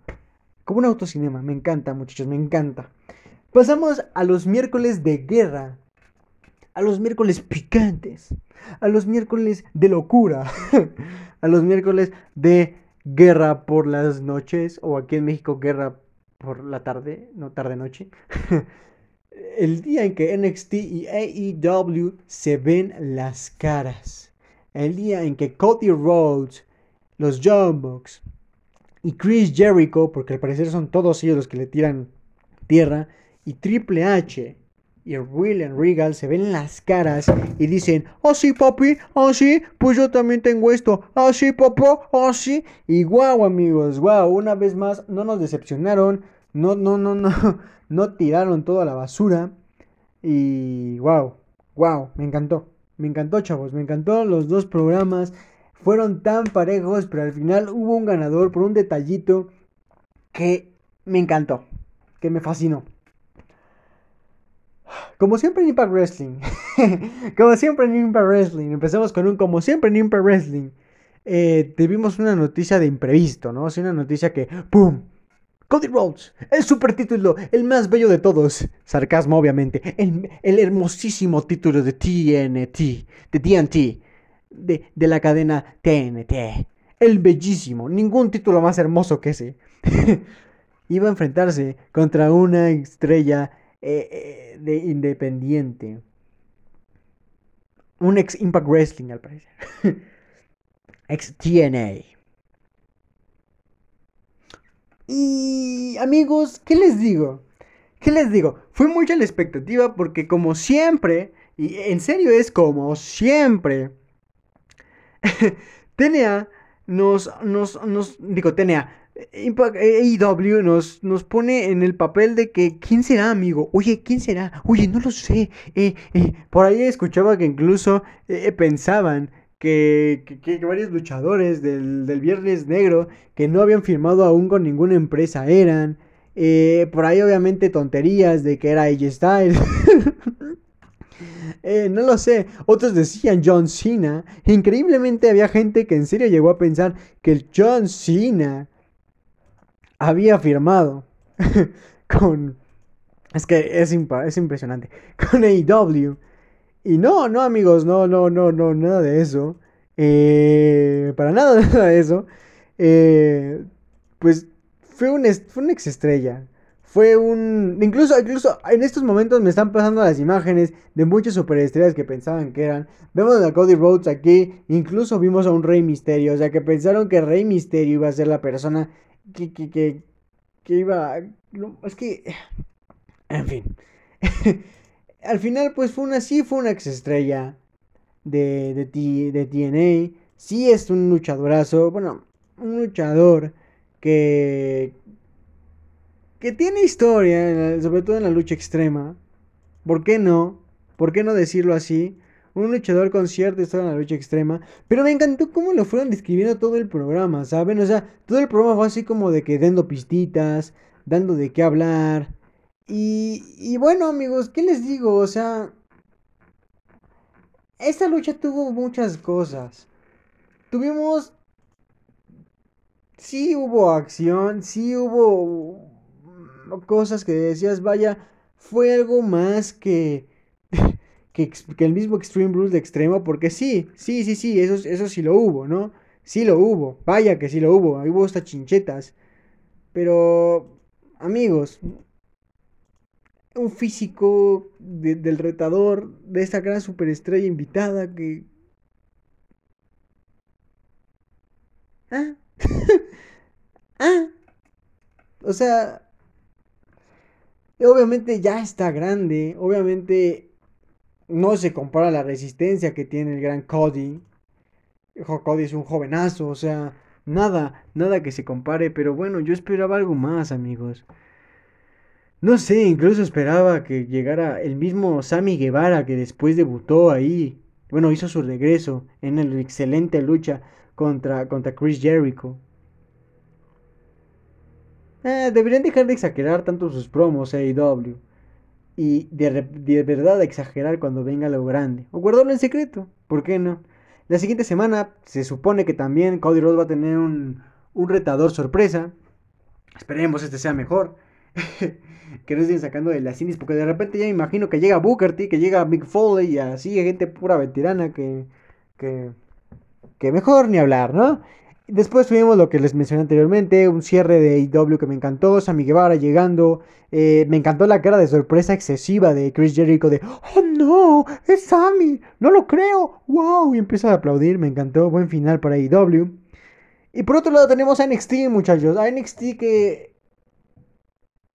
como un autocinema, me encanta muchachos, me encanta. Pasamos a los miércoles de guerra a los miércoles picantes, a los miércoles de locura, <laughs> a los miércoles de guerra por las noches, o aquí en México guerra por la tarde, no tarde-noche. <laughs> El día en que NXT y AEW se ven las caras. El día en que Cody Rhodes, los John Bucks y Chris Jericho, porque al parecer son todos ellos los que le tiran tierra, y Triple H y William Regal se ven las caras y dicen, oh papi, oh pues yo también tengo esto, oh sí papá, oh. Y guau amigos, guau, una vez más no nos decepcionaron, no, no, no, no, <laughs> no tiraron toda la basura. Y guau, guau, me encantó, me encantó chavos, me encantó los dos programas. Fueron tan parejos, pero al final hubo un ganador por un detallito que me encantó, que me fascinó. Como siempre en Impact Wrestling. <laughs> como siempre en Impact Wrestling. Empezamos con un como siempre en Impact Wrestling. Eh, tuvimos una noticia de imprevisto, ¿no? una noticia que ¡pum! Cody Rhodes, el super título, el más bello de todos. Sarcasmo, obviamente. El, hermosísimo título de TNT, de TNT, de, de la cadena TNT. El bellísimo, ningún título más hermoso que ese. <laughs> Iba a enfrentarse contra una estrella eh, eh, de independiente. Un ex Impact Wrestling, al parecer. <laughs> ex TNA. Y amigos, ¿qué les digo? ¿Qué les digo? Fue mucha la expectativa porque como siempre, y en serio es como siempre, <laughs> TNA nos, nos, nos, digo, TNA, Impact AEW nos, nos pone en el papel de que ¿quién será, amigo? Oye, ¿quién será? Oye, no lo sé. Eh, eh, por ahí escuchaba que incluso eh, pensaban que, varios luchadores del, Viernes Negro que no habían firmado aún con ninguna empresa eran. por ahí obviamente tonterías de que era AJ Styles. <laughs> no lo sé. Otros decían John Cena. Increíblemente había gente que en serio llegó a pensar que el John Cena había firmado <laughs> con... Es que es, es impresionante. <laughs> Con AEW. Y no, no amigos, no, no, no, no, nada de eso. Eh, para nada, <laughs> nada de eso. Eh, pues fue un, fue ex estrella. Fue un... Incluso, incluso en estos momentos me están pasando las imágenes de muchas superestrellas que pensaban que eran. Vemos a Cody Rhodes aquí. Incluso vimos a un Rey Misterio. O sea, que pensaron que Rey Misterio iba a ser la persona que, que, que, que iba... es que... En fin. <laughs> Al final, pues fue una... Sí, fue una ex estrella de, de, de TNA. Sí es un luchadorazo. Bueno, un luchador que... Que tiene historia, sobre todo en la lucha extrema. ¿Por qué no? ¿Por qué no decirlo así? Un luchador con cierta historia en la lucha extrema. Pero me encantó cómo lo fueron describiendo todo el programa, ¿saben? O sea, todo el programa fue así como de que dando pistitas, dando de qué hablar. Y, y bueno, amigos, ¿qué les digo? O sea, esta lucha tuvo muchas cosas. Tuvimos... Sí hubo acción, sí hubo cosas que decías, vaya, fue algo más que <laughs> que, el mismo Extreme Rules de extremo, porque sí, sí, sí, sí, eso, sí lo hubo, ¿no? Sí lo hubo, vaya que sí lo hubo, hubo hasta chinchetas. Pero, amigos, un físico del retador, de esta gran superestrella invitada que... Ah, <laughs> ah, o sea, obviamente ya está grande, obviamente no se compara la resistencia que tiene el gran Cody. Cody es un jovenazo, o sea, nada, nada que se compare, pero bueno, yo esperaba algo más, amigos. No sé, incluso esperaba que llegara el mismo Sammy Guevara que después debutó ahí. Bueno, hizo su regreso en la excelente lucha contra, contra Chris Jericho. Eh, deberían dejar de exagerar tanto sus promos AEW y de, verdad exagerar cuando venga lo grande. O guardarlo en secreto, ¿por qué no? La siguiente semana se supone que también Cody Rhodes va a tener un, un retador sorpresa. Esperemos este sea mejor. <laughs> que no estén sacando de las indies, porque de repente ya me imagino que llega Booker T, que llega Big Foley y así, gente pura veterana que, que, que mejor ni hablar, ¿no? Después tuvimos lo que les mencioné anteriormente, un cierre de AEW que me encantó, Sammy Guevara llegando, eh, me encantó la cara de sorpresa excesiva de Chris Jericho de, oh no, es Sammy, no lo creo, wow, y empieza a aplaudir, me encantó, buen final para AEW. Y por otro lado tenemos a NXT, muchachos, a NXT que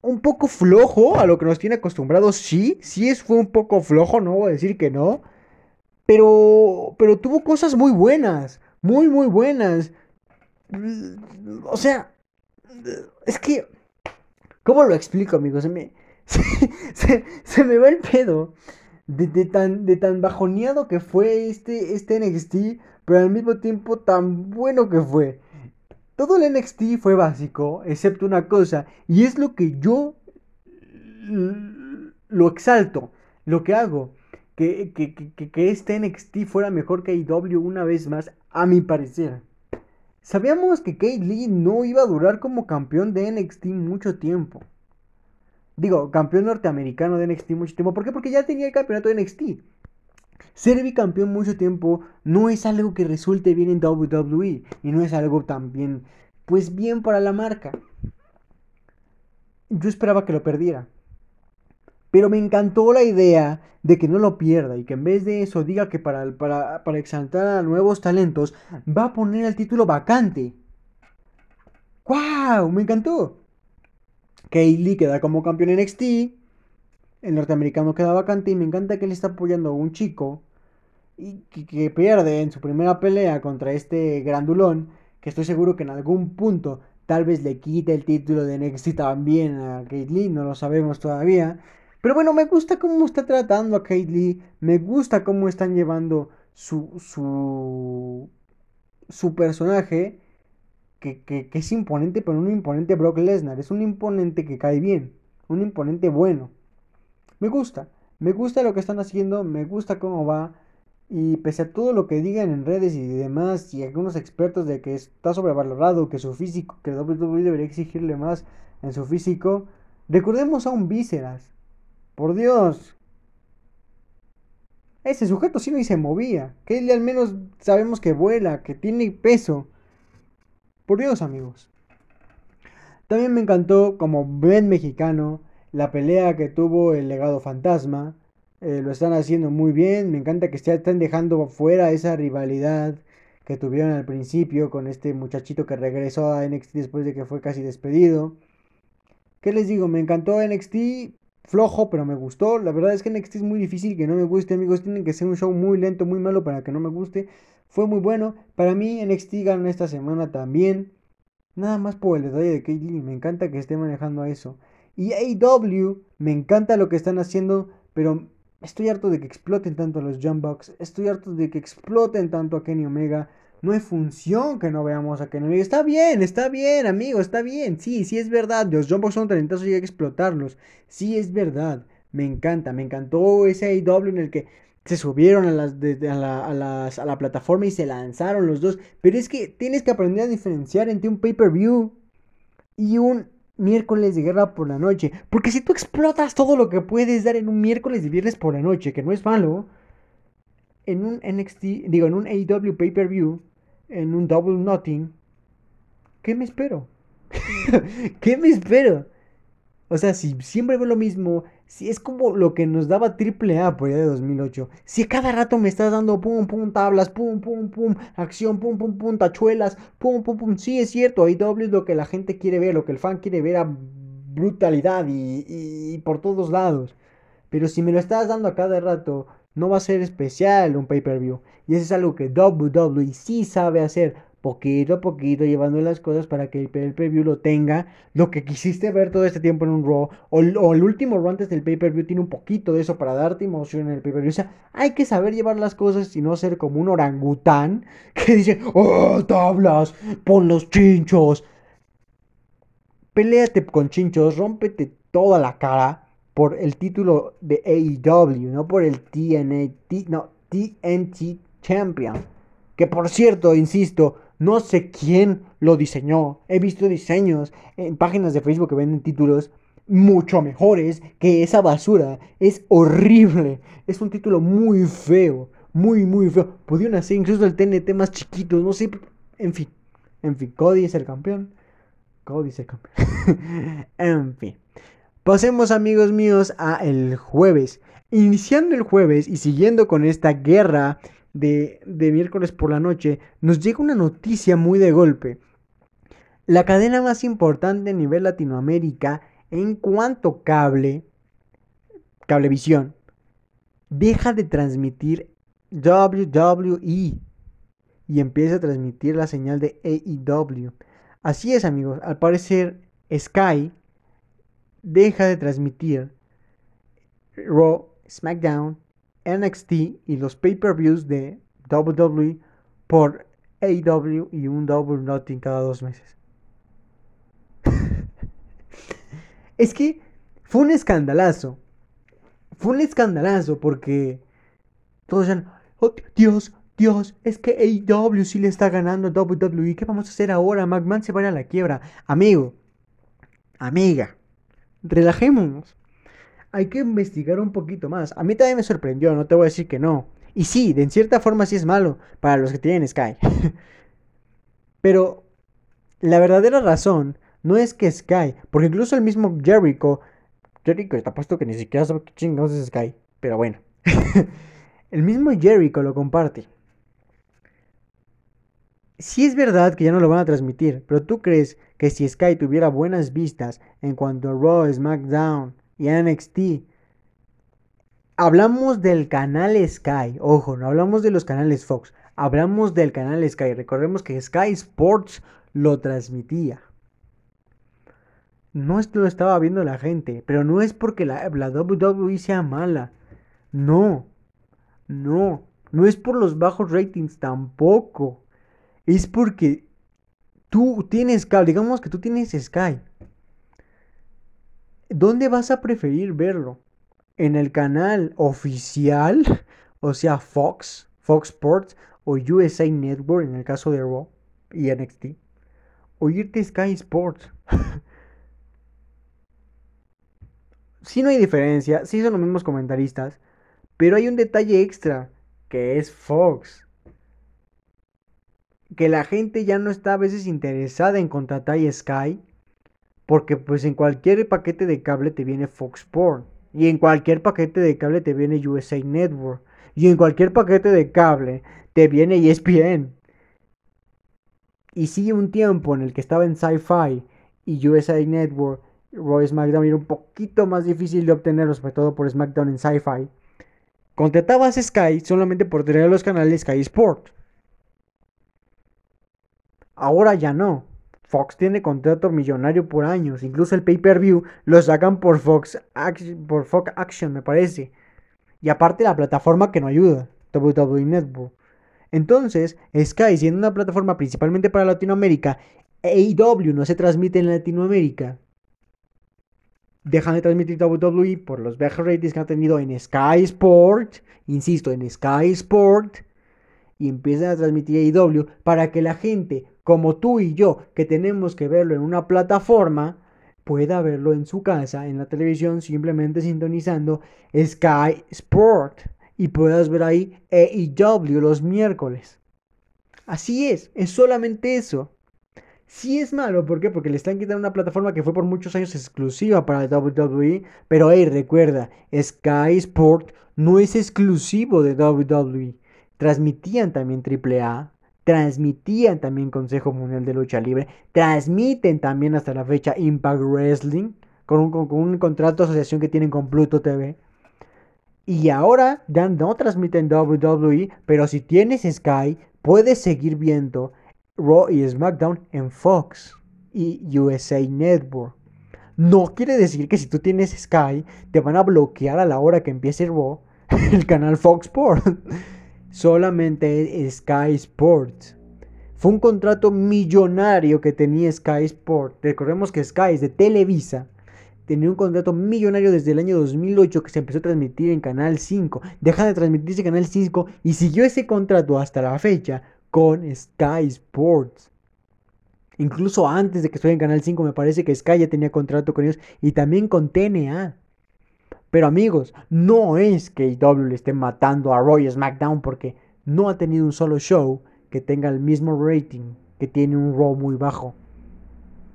un poco flojo a lo que nos tiene acostumbrados, sí, sí es, fue un poco flojo, no voy a decir que no, pero, pero tuvo cosas muy buenas, muy, muy buenas. O sea, es que, ¿cómo lo explico, amigos? Se me, <laughs> se, me va el pedo de, tan, de tan bajoneado que fue este, este NXT, pero al mismo tiempo tan bueno que fue. Todo el NXT fue básico, excepto una cosa, y es lo que yo lo exalto, lo que hago. Que, que, que, que este NXT fuera mejor que IW una vez más, a mi parecer. Sabíamos que Kate Lee no iba a durar como campeón de NXT mucho tiempo. Digo, campeón norteamericano de NXT mucho tiempo. ¿Por qué? Porque ya tenía el campeonato de NXT. Ser bicampeón mucho tiempo no es algo que resulte bien en WWE. Y no es algo tan bien, pues bien para la marca. Yo esperaba que lo perdiera. Pero me encantó la idea de que no lo pierda y que en vez de eso diga que para, para, para exaltar a nuevos talentos va a poner el título vacante. ¡Wow! Me encantó. Kaylee queda como campeón en NXT. El norteamericano queda vacante y me encanta que él está apoyando a un chico y que, pierde en su primera pelea contra este grandulón. Que estoy seguro que en algún punto tal vez le quite el título de NXT también a Kate no lo sabemos todavía. Pero bueno, me gusta cómo está tratando a Kate Lee. Me gusta cómo están llevando su, su, su personaje. Que, que, es imponente, pero un imponente Brock Lesnar. Es un imponente que cae bien. Un imponente bueno. Me gusta. Me gusta lo que están haciendo. Me gusta cómo va. Y pese a todo lo que digan en redes y demás, y algunos expertos de que está sobrevalorado, que su físico, que WWE debería exigirle más en su físico, recordemos a un Vísceras. Por Dios. Ese sujeto sí no se movía. Que al menos sabemos que vuela, que tiene peso. Por Dios, amigos. También me encantó, como buen mexicano, la pelea que tuvo el legado fantasma. Eh, lo están haciendo muy bien. Me encanta que estén dejando fuera esa rivalidad que tuvieron al principio con este muchachito que regresó a NXT después de que fue casi despedido. ¿Qué les digo? Me encantó NXT flojo, pero me gustó. La verdad es que NXT es muy difícil que no me guste, amigos. Tienen que ser un show muy lento, muy malo para que no me guste. Fue muy bueno. Para mí, NXT ganó esta semana también. Nada más por el detalle de Kate Me encanta que esté manejando a eso. Y AEW, me encanta lo que están haciendo, pero estoy harto de que exploten tanto los Jump Estoy harto de que exploten tanto a Kenny Omega. No hay función que no veamos a Omega. Está bien, está bien, amigo, está bien. Sí, sí es verdad. Los Jumbox son talentosos y hay que explotarlos. Sí es verdad. Me encanta, me encantó ese AEW en el que se subieron a, las, la, plataforma y se lanzaron los dos. Pero es que tienes que aprender a diferenciar entre un pay-per-view y un miércoles de guerra por la noche. Porque si tú explotas todo lo que puedes dar en un miércoles de viernes por la noche, que no es malo, en un NXT, digo, en un AEW pay-per-view, en un double nothing, ¿qué me espero? <laughs> ¿Qué me espero? O sea, si siempre veo lo mismo, si es como lo que nos daba Triple A por allá de 2008. Si cada rato me estás dando pum, pum, tablas, pum, pum, pum, acción, pum, pum, pum, tachuelas, pum, pum, pum. Sí, es cierto, es lo que la gente quiere ver, lo que el fan quiere ver a brutalidad y, y por todos lados. Pero si me lo estás dando a cada rato, no va a ser especial un pay-per-view. Y eso es algo que WWE sí sabe hacer, poquito a poquito, llevando las cosas para que el pay-per-view lo tenga. Lo que quisiste ver todo este tiempo en un Raw, o, el último Raw antes del pay-per-view tiene un poquito de eso para darte emoción en el pay-per-view. O sea, hay que saber llevar las cosas y no ser como un orangután <laughs> que dice, ¡Oh, tablas! ¡Pon los chinchos! Peléate con chinchos, rómpete toda la cara por el título de AEW, no por el TNT, no, TNT Champion. Que por cierto, insisto, no sé quién lo diseñó. He visto diseños en páginas de Facebook que venden títulos, mucho mejores que esa basura. Es horrible. Es un título muy feo. Muy, muy feo. Pudieron hacer incluso el TNT más chiquito. No sé. En fin. En fin. Cody es el campeón. Cody es el campeón. <laughs> en fin. Pasemos amigos míos a el jueves. Iniciando el jueves y siguiendo con esta guerra de, de miércoles por la noche, nos llega una noticia muy de golpe. La cadena más importante a nivel Latinoamérica en cuanto cable, cablevisión, deja de transmitir WWE y empieza a transmitir la señal de AEW. Así es amigos, al parecer Sky deja de transmitir Raw, SmackDown, NXT y los pay-per-views de WWE por AEW y un Double Nothing cada dos meses. <laughs> es que fue un escandalazo. Fue un escandalazo porque todos ya, oh, Dios, Dios, es que AEW sí le está ganando a WWE. ¿Qué vamos a hacer ahora? McMahon se va a la quiebra. Amigo, amiga, relajémonos. Hay que investigar un poquito más. A mí también me sorprendió, no te voy a decir que no. Y sí, de cierta forma sí es malo para los que tienen Sky. <laughs> Pero la verdadera razón no es que Sky, porque incluso el mismo Jericho, Jericho está puesto que ni siquiera sabe qué chingados es Sky, pero bueno. <laughs> el mismo Jericho lo comparte. Sí es verdad que ya no lo van a transmitir, pero tú crees que si Sky tuviera buenas vistas en cuanto a Raw, SmackDown y NXT, hablamos del canal Sky, ojo, no hablamos de los canales Fox, hablamos del canal Sky. Recordemos que Sky Sports lo transmitía. No esto lo estaba viendo la gente, pero no es porque la, la WWE sea mala. No, no, no es por los bajos ratings tampoco es porque tú tienes cable, digamos que tú tienes Sky. ¿Dónde vas a preferir verlo? ¿En el canal oficial? O sea, Fox, Fox Sports o USA Network en el caso de Raw y NXT. O irte Sky Sports. <laughs> sí no hay diferencia, sí son los mismos comentaristas, pero hay un detalle extra, que es Fox que la gente ya no está a veces interesada en contratar Sky, porque pues en cualquier paquete de cable te viene Fox Sports, y en cualquier paquete de cable te viene USA Network, y en cualquier paquete de cable te viene ESPN. Y sí, un tiempo en el que estaba en Sci-Fi y USA Network, Roy SmackDown era un poquito más difícil de obtenerlo, sobre todo por SmackDown en Sci-Fi. Contratabas Sky solamente por tener los canales Sky Sport. Ahora ya no. Fox tiene contrato millonario por años. Incluso el pay-per-view lo sacan por Fox, Action, me parece. Y aparte la plataforma que no ayuda, WWE Network. Entonces, Sky, siendo una plataforma principalmente para Latinoamérica, AEW no se transmite en Latinoamérica. Dejan de transmitir WWE por los bajos ratings que han tenido en Sky Sport. Insisto, en Sky Sport. Y empiezan a transmitir AEW para que la gente como tú y yo, que tenemos que verlo en una plataforma, pueda verlo en su casa, en la televisión, simplemente sintonizando Sky Sport y puedas ver ahí AEW los miércoles. Así es, es solamente eso. Sí es malo, ¿por qué? Porque le están quitando una plataforma que fue por muchos años exclusiva para WWE, pero hey, recuerda, Sky Sport no es exclusivo de WWE. Transmitían también AAA, transmitían también Consejo Mundial de Lucha Libre, transmiten también hasta la fecha Impact Wrestling, con un, contrato de asociación que tienen con Pluto TV. Y ahora ya no transmiten WWE, pero si tienes Sky, puedes seguir viendo Raw y SmackDown en Fox y USA Network. No quiere decir que si tú tienes Sky, te van a bloquear a la hora que empiece Raw <laughs> el canal Fox Sports solamente Sky Sports. Fue un contrato millonario que tenía Sky Sports. Recordemos que Sky es de Televisa. Tenía un contrato millonario desde el año 2008 que se empezó a transmitir en Canal 5. Deja de transmitirse en Canal 5 y siguió ese contrato hasta la fecha con Sky Sports. Incluso antes de que estuviera en Canal 5 me parece que Sky ya tenía contrato con ellos y también con TNA. Pero amigos, no es que IW le esté matando a Roy SmackDown porque no ha tenido un solo show que tenga el mismo rating que tiene un Raw muy bajo.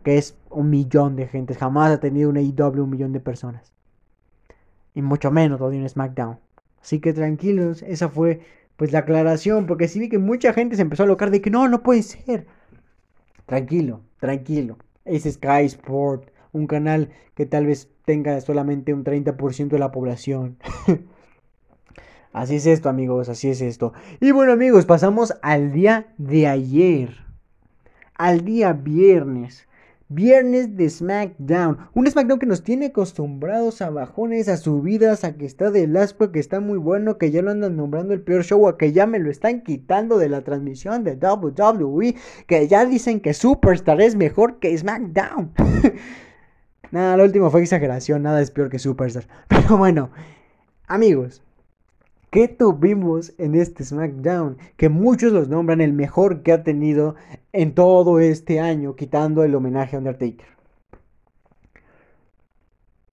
Que es un millón de gente. Jamás ha tenido un IW un millón de personas. Y mucho menos todavía un SmackDown. Así que tranquilos, esa fue pues la aclaración. Porque sí vi que mucha gente se empezó a locar de que no, no puede ser. Tranquilo, tranquilo. Es Sky Sport, un canal que tal vez tenga solamente un 30% de la población. <laughs> así es esto, amigos, así es esto. Y bueno, amigos, pasamos al día de ayer. Al día viernes. Viernes de SmackDown. Un SmackDown que nos tiene acostumbrados a bajones, a subidas, a que está del asco, que está muy bueno, que ya lo andan nombrando el peor show, a que ya me lo están quitando de la transmisión de WWE, que ya dicen que Superstar es mejor que SmackDown. <laughs> nada, lo último fue exageración, nada es peor que Superstar. <laughs> Pero bueno, amigos, ¿Qué tuvimos en este SmackDown? Que muchos los nombran el mejor que ha tenido en todo este año, quitando el homenaje a Undertaker.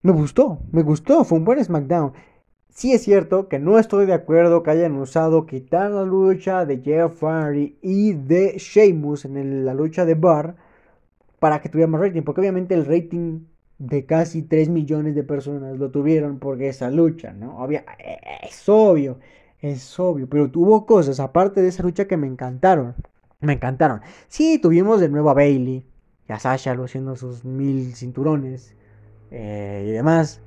Me gustó, me gustó, fue un buen SmackDown. Sí es cierto que no estoy de acuerdo que hayan usado quitar la lucha de Jeff Hardy y de Sheamus en la lucha de Bar para que tuviera más rating, porque obviamente el rating de casi 3 millones de personas lo tuvieron porque esa lucha, ¿no? Obvia, es obvio, es obvio, pero tuvo cosas aparte de esa lucha que me encantaron. Me encantaron. Sí, tuvimos de nuevo a Bailey y a Sasha luciendo sus mil cinturones eh, y demás.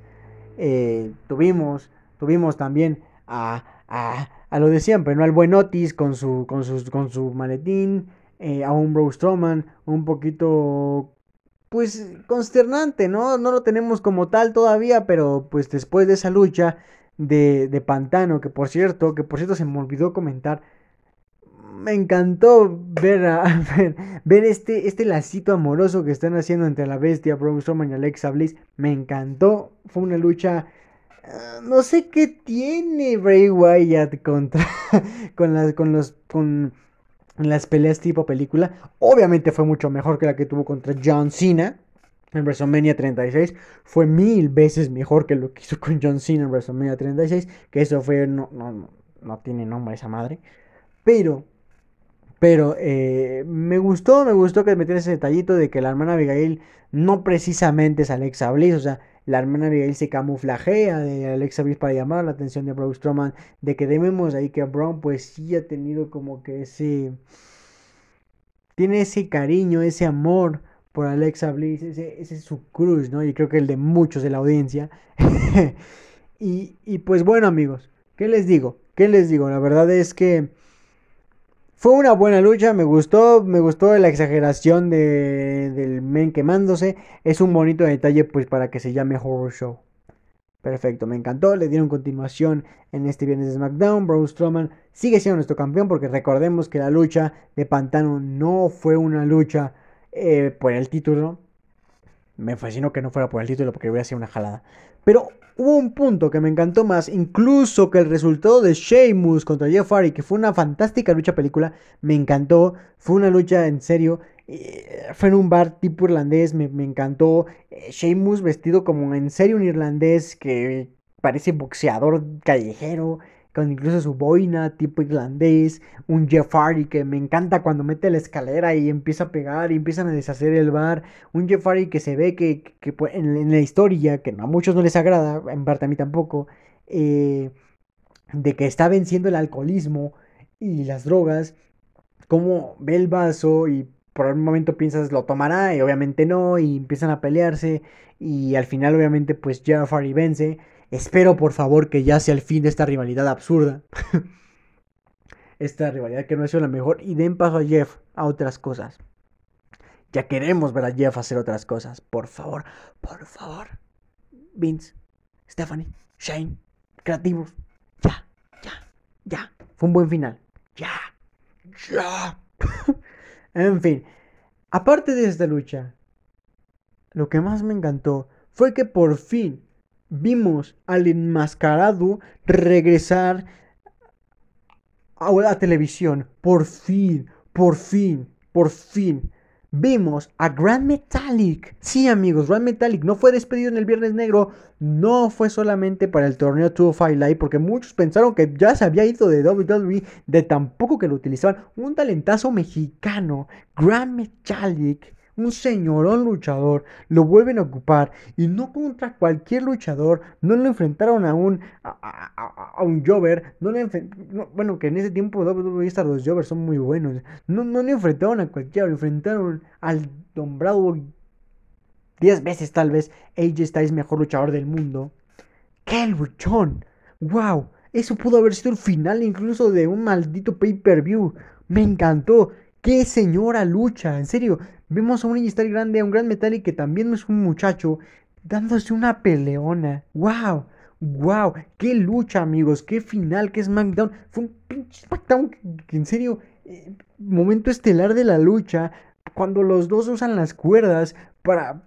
Eh, tuvimos, tuvimos también a, a, lo de siempre, ¿no? Al buen Otis con su, con con su maletín. Eh, a un Bro Strowman un poquito pues consternante, ¿no? No lo tenemos como tal todavía, pero pues después de esa lucha de, de Pantano, que por cierto, que por cierto se me olvidó comentar, me encantó ver, a, <laughs> ver, este, este lacito amoroso que están haciendo entre la bestia, Braun Strowman y Alexa Bliss. Me encantó. Fue una lucha. Ah, no sé qué tiene Bray Wyatt contra. <laughs> con las. con los. con en las peleas tipo película. Obviamente fue mucho mejor que la que tuvo contra John Cena en WrestleMania 36. Fue mil veces mejor que lo que hizo con John Cena en WrestleMania 36. Que eso fue. No, no, no tiene nombre esa madre. Pero. Pero eh, me gustó, me gustó que metiera ese detallito de que la hermana Abigail no precisamente es Alexa Bliss. O sea, la hermana Abigail se camuflajea de Alexa Bliss para llamar la atención de Braun Strowman, de que debemos ahí que Braun pues sí ha tenido como que ese... Tiene ese cariño, ese amor por Alexa Bliss, ese, ese es su cruz, ¿no? Y creo que el de muchos de la audiencia. <laughs> y, y pues bueno amigos, ¿qué les digo? ¿Qué les digo? La verdad es que... Fue una buena lucha, me gustó, me gustó la exageración de, del men quemándose. Es un bonito detalle pues para que se llame Horror Show. Perfecto, me encantó, le dieron continuación en este viernes de SmackDown. Braun Strowman sigue siendo nuestro campeón porque recordemos que la lucha de Pantano no fue una lucha eh, por el título. Me fascinó que no fuera por el título porque hubiera sido una jalada. Pero hubo un punto que me encantó más, incluso que el resultado de Sheamus contra Jeff Hardy, que fue una fantástica lucha película, me encantó, fue una lucha en serio, eh, fue en un bar tipo irlandés, me, encantó, eh, Sheamus vestido como en serio un irlandés que parece boxeador callejero, con incluso su boina tipo irlandés, un Jeff Hardy que me encanta cuando mete la escalera y empieza a pegar y empiezan a deshacer el bar, un Jeff Hardy que se ve que, en, la historia, que a muchos no les agrada, en parte a mí tampoco, eh, de que está venciendo el alcoholismo y las drogas, como ve el vaso y por un momento piensas lo tomará y obviamente no y empiezan a pelearse y al final obviamente pues Jeff Hardy vence Espero por favor que ya sea el fin de esta rivalidad absurda. <laughs> esta rivalidad que no ha sido la mejor y den paso a Jeff a otras cosas. Ya queremos ver a Jeff hacer otras cosas. Por favor, por favor. Vince, Stephanie, Shane, creativos. Ya, ya, ya. Fue un buen final. Ya, ya. <laughs> en fin, aparte de esta lucha, lo que más me encantó fue que por fin vimos al enmascarado regresar a la televisión. Por fin, por fin, por fin. vimos a Grand Metallic. Sí, amigos, Grand Metallic no fue despedido en el Viernes Negro, no fue solamente para el torneo 205 Live, porque muchos pensaron que ya se había ido de WWE, de tampoco que lo utilizaban. Un talentazo mexicano, Grand Metallic un señorón luchador, lo vuelven a ocupar y no contra cualquier luchador, no lo enfrentaron a un a, un Jover, no le bueno, que en ese tiempo WWE los Jovers son muy buenos, no, no le enfrentaron a cualquiera, lo enfrentaron al nombrado 10 veces tal vez AJ Styles mejor luchador del mundo. ¡Qué luchón! ¡Wow! Eso pudo haber sido el final incluso de un maldito pay-per-view. Me encantó. ¡Qué señora lucha! En serio, vemos a un Styles grande, a un Gran Metallic que también es un muchacho, dándose una peleona. ¡Wow! ¡Wow! ¡Qué lucha, amigos! ¡Qué final! ¡Qué SmackDown! Fue un pinche SmackDown que, en serio, eh, momento estelar de la lucha. Cuando los dos usan las cuerdas,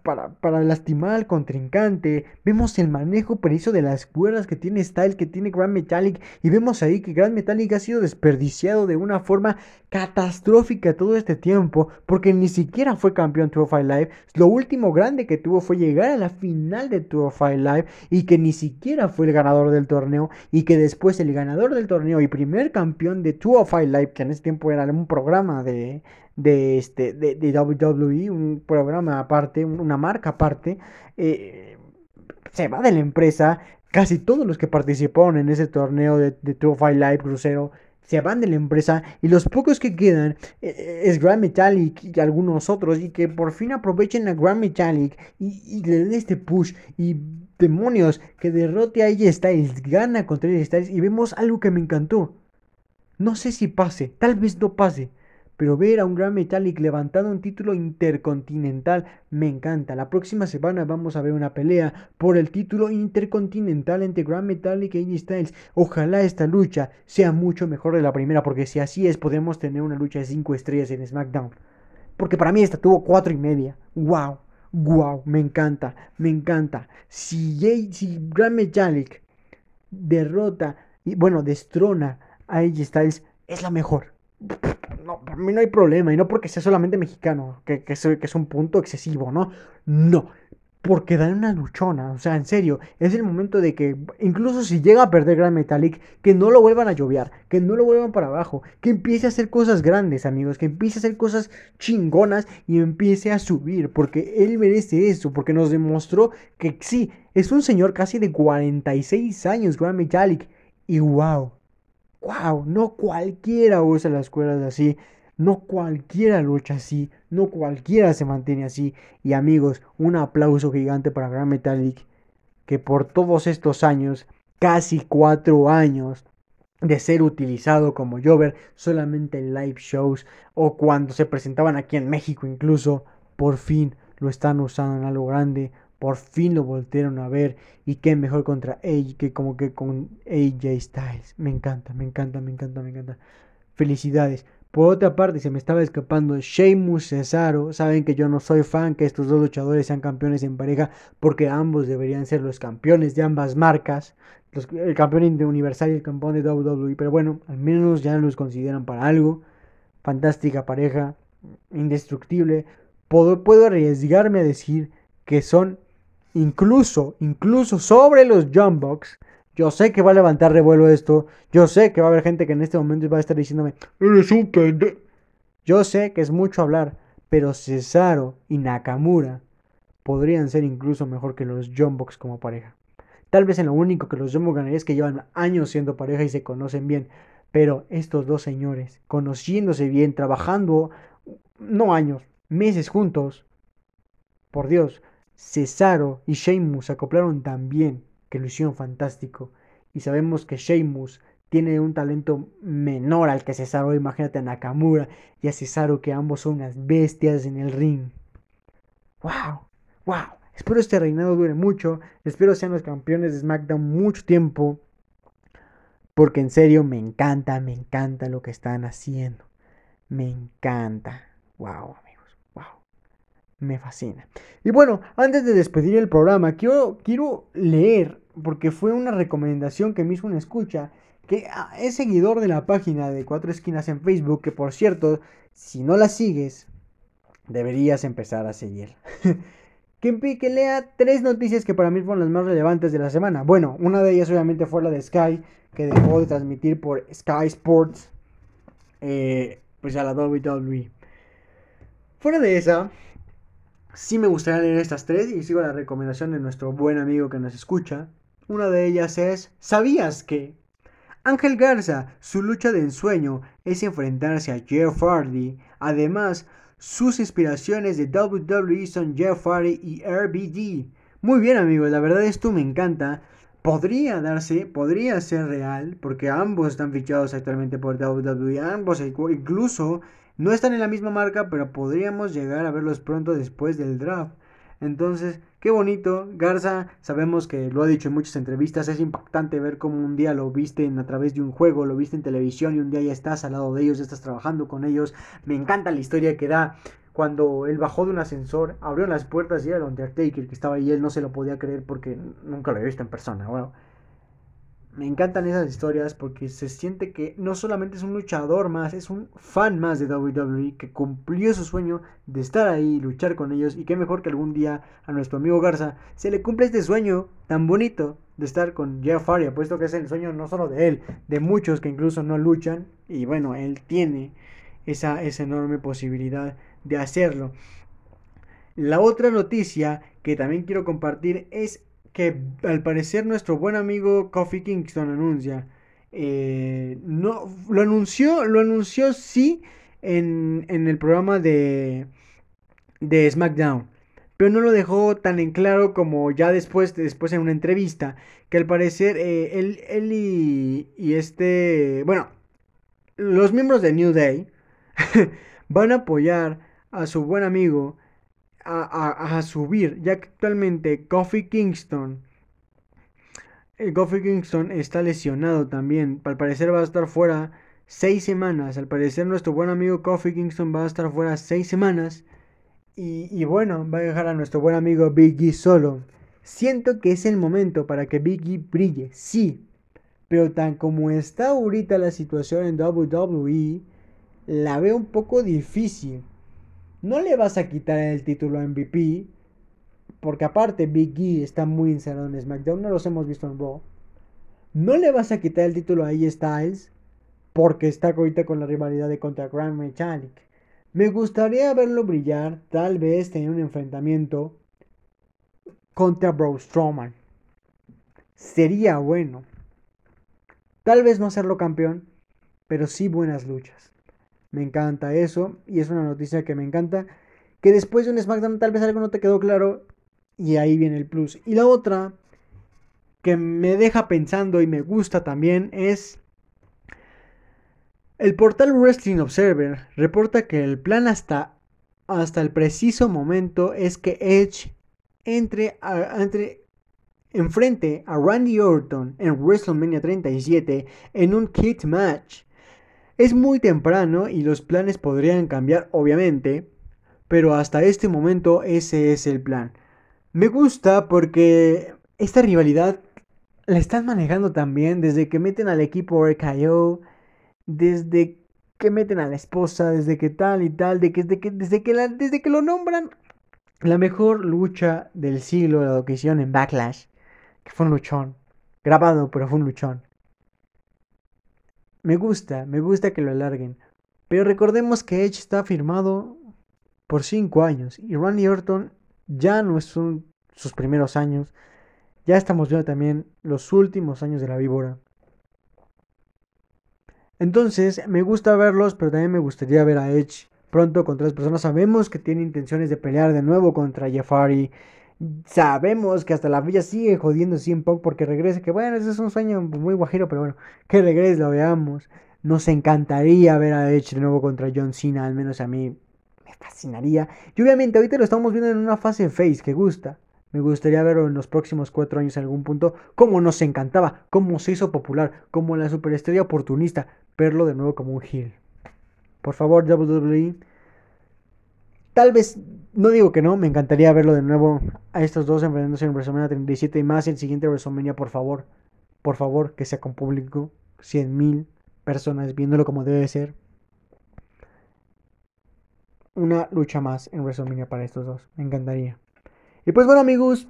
para, para, lastimar al contrincante. Vemos el manejo preciso de las cuerdas que tiene Style, que tiene Grand Metallic. Y vemos ahí que Grand Metallic ha sido desperdiciado de una forma catastrófica todo este tiempo. Porque ni siquiera fue campeón Tour of Live. Lo último grande que tuvo fue llegar a la final de Tour of Live. Y que ni siquiera fue el ganador del torneo. Y que después el ganador del torneo y primer campeón de Tour of Live, que en ese tiempo era un programa de, de, este, de, de WWE, un programa aparte, una marca aparte, eh, se va de la empresa. Casi todos los que participaron en ese torneo de, de Fight Live Crucero se van de la empresa y los pocos que quedan eh, es Grand Metallic y algunos otros y que por fin aprovechen a Grand Metallic y, le den este push y demonios que derrote a AJ Styles, gana contra AJ Styles y vemos algo que me encantó. No sé si pase, tal vez no pase, pero ver a un Gran Metallic levantando un título intercontinental me encanta. La próxima semana vamos a ver una pelea por el título intercontinental entre Gran Metallic y AJ Styles. Ojalá esta lucha sea mucho mejor de la primera, porque si así es, podemos tener una lucha de 5 estrellas en SmackDown. Porque para mí esta tuvo 4 y media. ¡Wow! ¡Wow! Me encanta, me encanta. Si, si Gran Metallic derrota y, bueno, destrona a AJ Styles, es la mejor no, para mí no hay problema, y no porque sea solamente mexicano, que, que, es, un punto excesivo, ¿no? No, porque dan una luchona, o sea, en serio, es el momento de que, incluso si llega a perder Gran Metallic, que no lo vuelvan a lloviar, que no lo vuelvan para abajo, que empiece a hacer cosas grandes, amigos, que empiece a hacer cosas chingonas y empiece a subir, porque él merece eso, porque nos demostró que sí, es un señor casi de 46 años, Gran Metallic, y wow, wow, no cualquiera usa las cuerdas así, no cualquiera lucha así, no cualquiera se mantiene así. Y amigos, un aplauso gigante para Grand Metallic, que por todos estos años, casi cuatro años, de ser utilizado como Jover solamente en live shows o cuando se presentaban aquí en México incluso, por fin lo están usando en algo grande, por fin lo voltearon a ver. Y qué mejor contra AJ que como que con AJ Styles. Me encanta, me encanta, me encanta, me encanta. Felicidades. Por otra parte, se me estaba escapando Sheamus Cesaro. Saben que yo no soy fan que estos dos luchadores sean campeones en pareja porque ambos deberían ser los campeones de ambas marcas. el campeón de Universal y el campeón de WWE. Pero bueno, al menos ya los consideran para algo. Fantástica pareja. Indestructible. Puedo, puedo arriesgarme a decir que son incluso, incluso sobre los Jumbox. Yo sé que va a levantar revuelo esto. Yo sé que va a haber gente que en este momento va a estar diciéndome, eres un pendejo. Yo sé que es mucho hablar, pero Cesaro y Nakamura podrían ser incluso mejor que los Jumbox como pareja. Tal vez en lo único que los Jumbox ganarían es que llevan años siendo pareja y se conocen bien. Pero estos dos señores, conociéndose bien, trabajando, no años, meses juntos, por Dios, Cesaro y Sheamus acoplaron tan bien que lo hicieron fantástico. Y sabemos que Sheamus tiene un talento menor al que Cesaro. Imagínate a Nakamura y a Cesaro que ambos son unas bestias en el ring. ¡Wow! ¡Wow! Espero este reinado dure mucho. Espero sean los campeones de SmackDown mucho tiempo. Porque en serio me encanta, me encanta lo que están haciendo. Me encanta. ¡Wow! Me fascina. Y bueno, antes de despedir el programa, quiero, quiero leer, porque fue una recomendación que me hizo una escucha, que ah, es seguidor de la página de Cuatro Esquinas en Facebook, que por cierto, si no la sigues, deberías empezar a seguir. <laughs> que, que lea tres noticias que para mí fueron las más relevantes de la semana. Bueno, una de ellas obviamente fue la de Sky, que dejó de transmitir por Sky Sports, eh, pues a la WWE. Fuera de esa, sí me gustaría leer estas tres y sigo la recomendación de nuestro buen amigo que nos escucha. Una de ellas es, ¿sabías que? Ángel Garza, su lucha de ensueño es enfrentarse a Jeff Hardy. Además, sus inspiraciones de WWE son Jeff Hardy y RBD. Muy bien amigos, la verdad esto me encanta. Podría darse, podría ser real, porque ambos están fichados actualmente por WWE. Ambos incluso no están en la misma marca, pero podríamos llegar a verlos pronto después del draft. Entonces, qué bonito. Garza, sabemos que lo ha dicho en muchas entrevistas, es impactante ver cómo un día lo viste a través de un juego, lo viste en televisión y un día ya estás al lado de ellos, ya estás trabajando con ellos. Me encanta la historia que da cuando él bajó de un ascensor, abrió las puertas y era el Undertaker que estaba ahí, él no se lo podía creer porque nunca lo había visto en persona. Bueno, me encantan esas historias porque se siente que no solamente es un luchador más, es un fan más de WWE que cumplió su sueño de estar ahí luchar con ellos. Y qué mejor que algún día a nuestro amigo Garza se le cumple este sueño tan bonito de estar con Jeff Hardy, puesto que es el sueño no solo de él, de muchos que incluso no luchan. Y bueno, él tiene esa, esa enorme posibilidad de hacerlo. La otra noticia que también quiero compartir es que al parecer nuestro buen amigo Kofi Kingston anuncia. Eh, no, lo anunció, lo anunció sí en, el programa de, de SmackDown. Pero no lo dejó tan en claro como ya después, después en una entrevista. Que al parecer eh, él, y, y este. Bueno, los miembros de New Day <laughs> van a apoyar a su buen amigo a, subir, ya que actualmente Kofi Kingston, el Kofi Kingston está lesionado también, al parecer va a estar fuera seis semanas, al parecer nuestro buen amigo Kofi Kingston va a estar fuera seis semanas, y, bueno, va a dejar a nuestro buen amigo Biggie solo. Siento que es el momento para que Biggie brille, sí, pero tan como está ahorita la situación en WWE, la veo un poco difícil. No le vas a quitar el título MVP. Porque aparte Big E está muy encerrado en SmackDown. No los hemos visto en Raw. No le vas a quitar el título a AJ Styles. Porque está ahorita con la rivalidad de contra Grand Metalik. Me gustaría verlo brillar. Tal vez tener un enfrentamiento contra Braun Strowman. Sería bueno. Tal vez no hacerlo campeón. Pero sí buenas luchas. Me encanta eso y es una noticia que me encanta. Que después de un SmackDown tal vez algo no te quedó claro y ahí viene el plus. Y la otra que me deja pensando y me gusta también es... El portal Wrestling Observer reporta que el plan hasta, hasta el preciso momento es que Edge entre, entre enfrente a Randy Orton en WrestleMania 37 en un kit match es muy temprano y los planes podrían cambiar, obviamente, pero hasta este momento ese es el plan. Me gusta porque esta rivalidad la están manejando también desde que meten al equipo RKO, desde que meten a la esposa, desde que tal y tal, que, desde, que, desde, que desde que lo nombran la mejor lucha del siglo la hicieron en Backlash, que fue un luchón, grabado, pero fue un luchón. Me gusta, me gusta que lo alarguen. Pero recordemos que Edge está firmado por 5 años y Randy Orton ya no son sus primeros años. Ya estamos viendo también los últimos años de la víbora. Entonces, me gusta verlos, pero también me gustaría ver a Edge pronto contra las personas. Sabemos que tiene intenciones de pelear de nuevo contra Jeffari. Sabemos que hasta la villa sigue jodiendo un poco porque regrese. Que bueno, ese es un sueño muy guajiro, pero bueno, que regrese, lo veamos. Nos encantaría ver a Edge de nuevo contra John Cena, al menos a mí me fascinaría. Y obviamente ahorita lo estamos viendo en una fase face que gusta. Me gustaría verlo en los próximos cuatro años en algún punto. Como nos encantaba, cómo se hizo popular, como la superestrella oportunista. Verlo de nuevo como un heel. Por favor, WWE Tal vez, no digo que no, me encantaría verlo de nuevo a estos dos enfrentándose en WrestleMania 37 y más el siguiente WrestleMania, por favor. Por favor, que sea con público. 100.000 personas viéndolo como debe ser. una lucha más en WrestleMania para estos dos. Me encantaría. Y pues bueno amigos,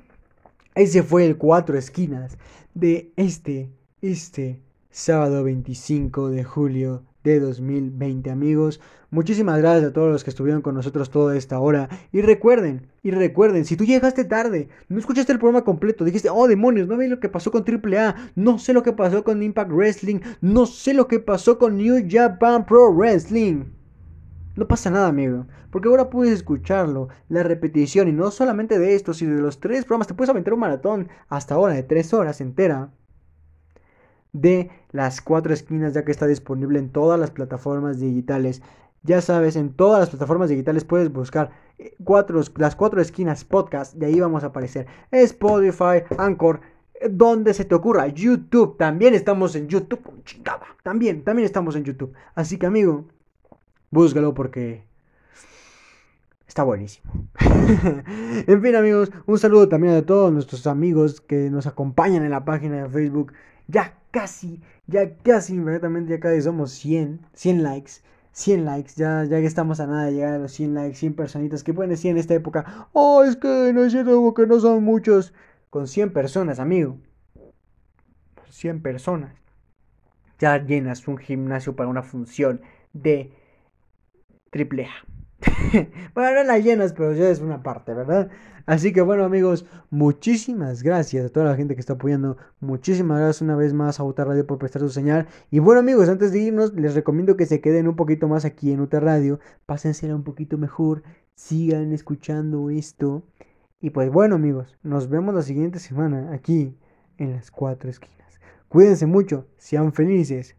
ese fue el cuatro esquinas de este, este sábado 25 de julio de 2020 amigos. Muchísimas gracias a todos los que estuvieron con nosotros toda esta hora. Y recuerden, y recuerden, si tú llegaste tarde, no escuchaste el programa completo, dijiste, oh demonios, no vi lo que pasó con AAA, no sé lo que pasó con Impact Wrestling, no sé lo que pasó con New Japan Pro Wrestling. No pasa nada, amigo, porque ahora puedes escucharlo, la repetición, y no solamente de esto, sino de los tres programas, te puedes aventar un maratón hasta ahora de tres horas entera de las cuatro esquinas, ya que está disponible en todas las plataformas digitales. Ya sabes, en todas las plataformas digitales puedes buscar eh, cuatro, las cuatro esquinas podcast, de ahí vamos a aparecer. Spotify, Anchor, eh, donde se te ocurra. YouTube, también estamos en YouTube, También, también estamos en YouTube. Así que amigo, búscalo porque está buenísimo. <laughs> en fin amigos, un saludo también a todos nuestros amigos que nos acompañan en la página de Facebook. Ya casi, ya casi, inmediatamente ya casi somos 100, 100 likes. 100 likes, ya, ya que estamos a nada de llegar a los 100 likes, 100 personitas que pueden decir en esta época, oh, es que no es cierto que no son muchos. Con 100 personas, amigo. 100 personas. Ya llenas un gimnasio para una función de triple A. <laughs> bueno, no la llenas, pero ya es una parte, ¿verdad? Así que bueno amigos, muchísimas gracias a toda la gente que está apoyando. Muchísimas gracias una vez más a UTA Radio por prestar su señal. Y bueno amigos, antes de irnos, les recomiendo que se queden un poquito más aquí en UTA Radio. Pásensela un poquito mejor. Sigan escuchando esto. Y pues bueno amigos, nos vemos la siguiente semana aquí en las cuatro esquinas. Cuídense mucho, sean felices.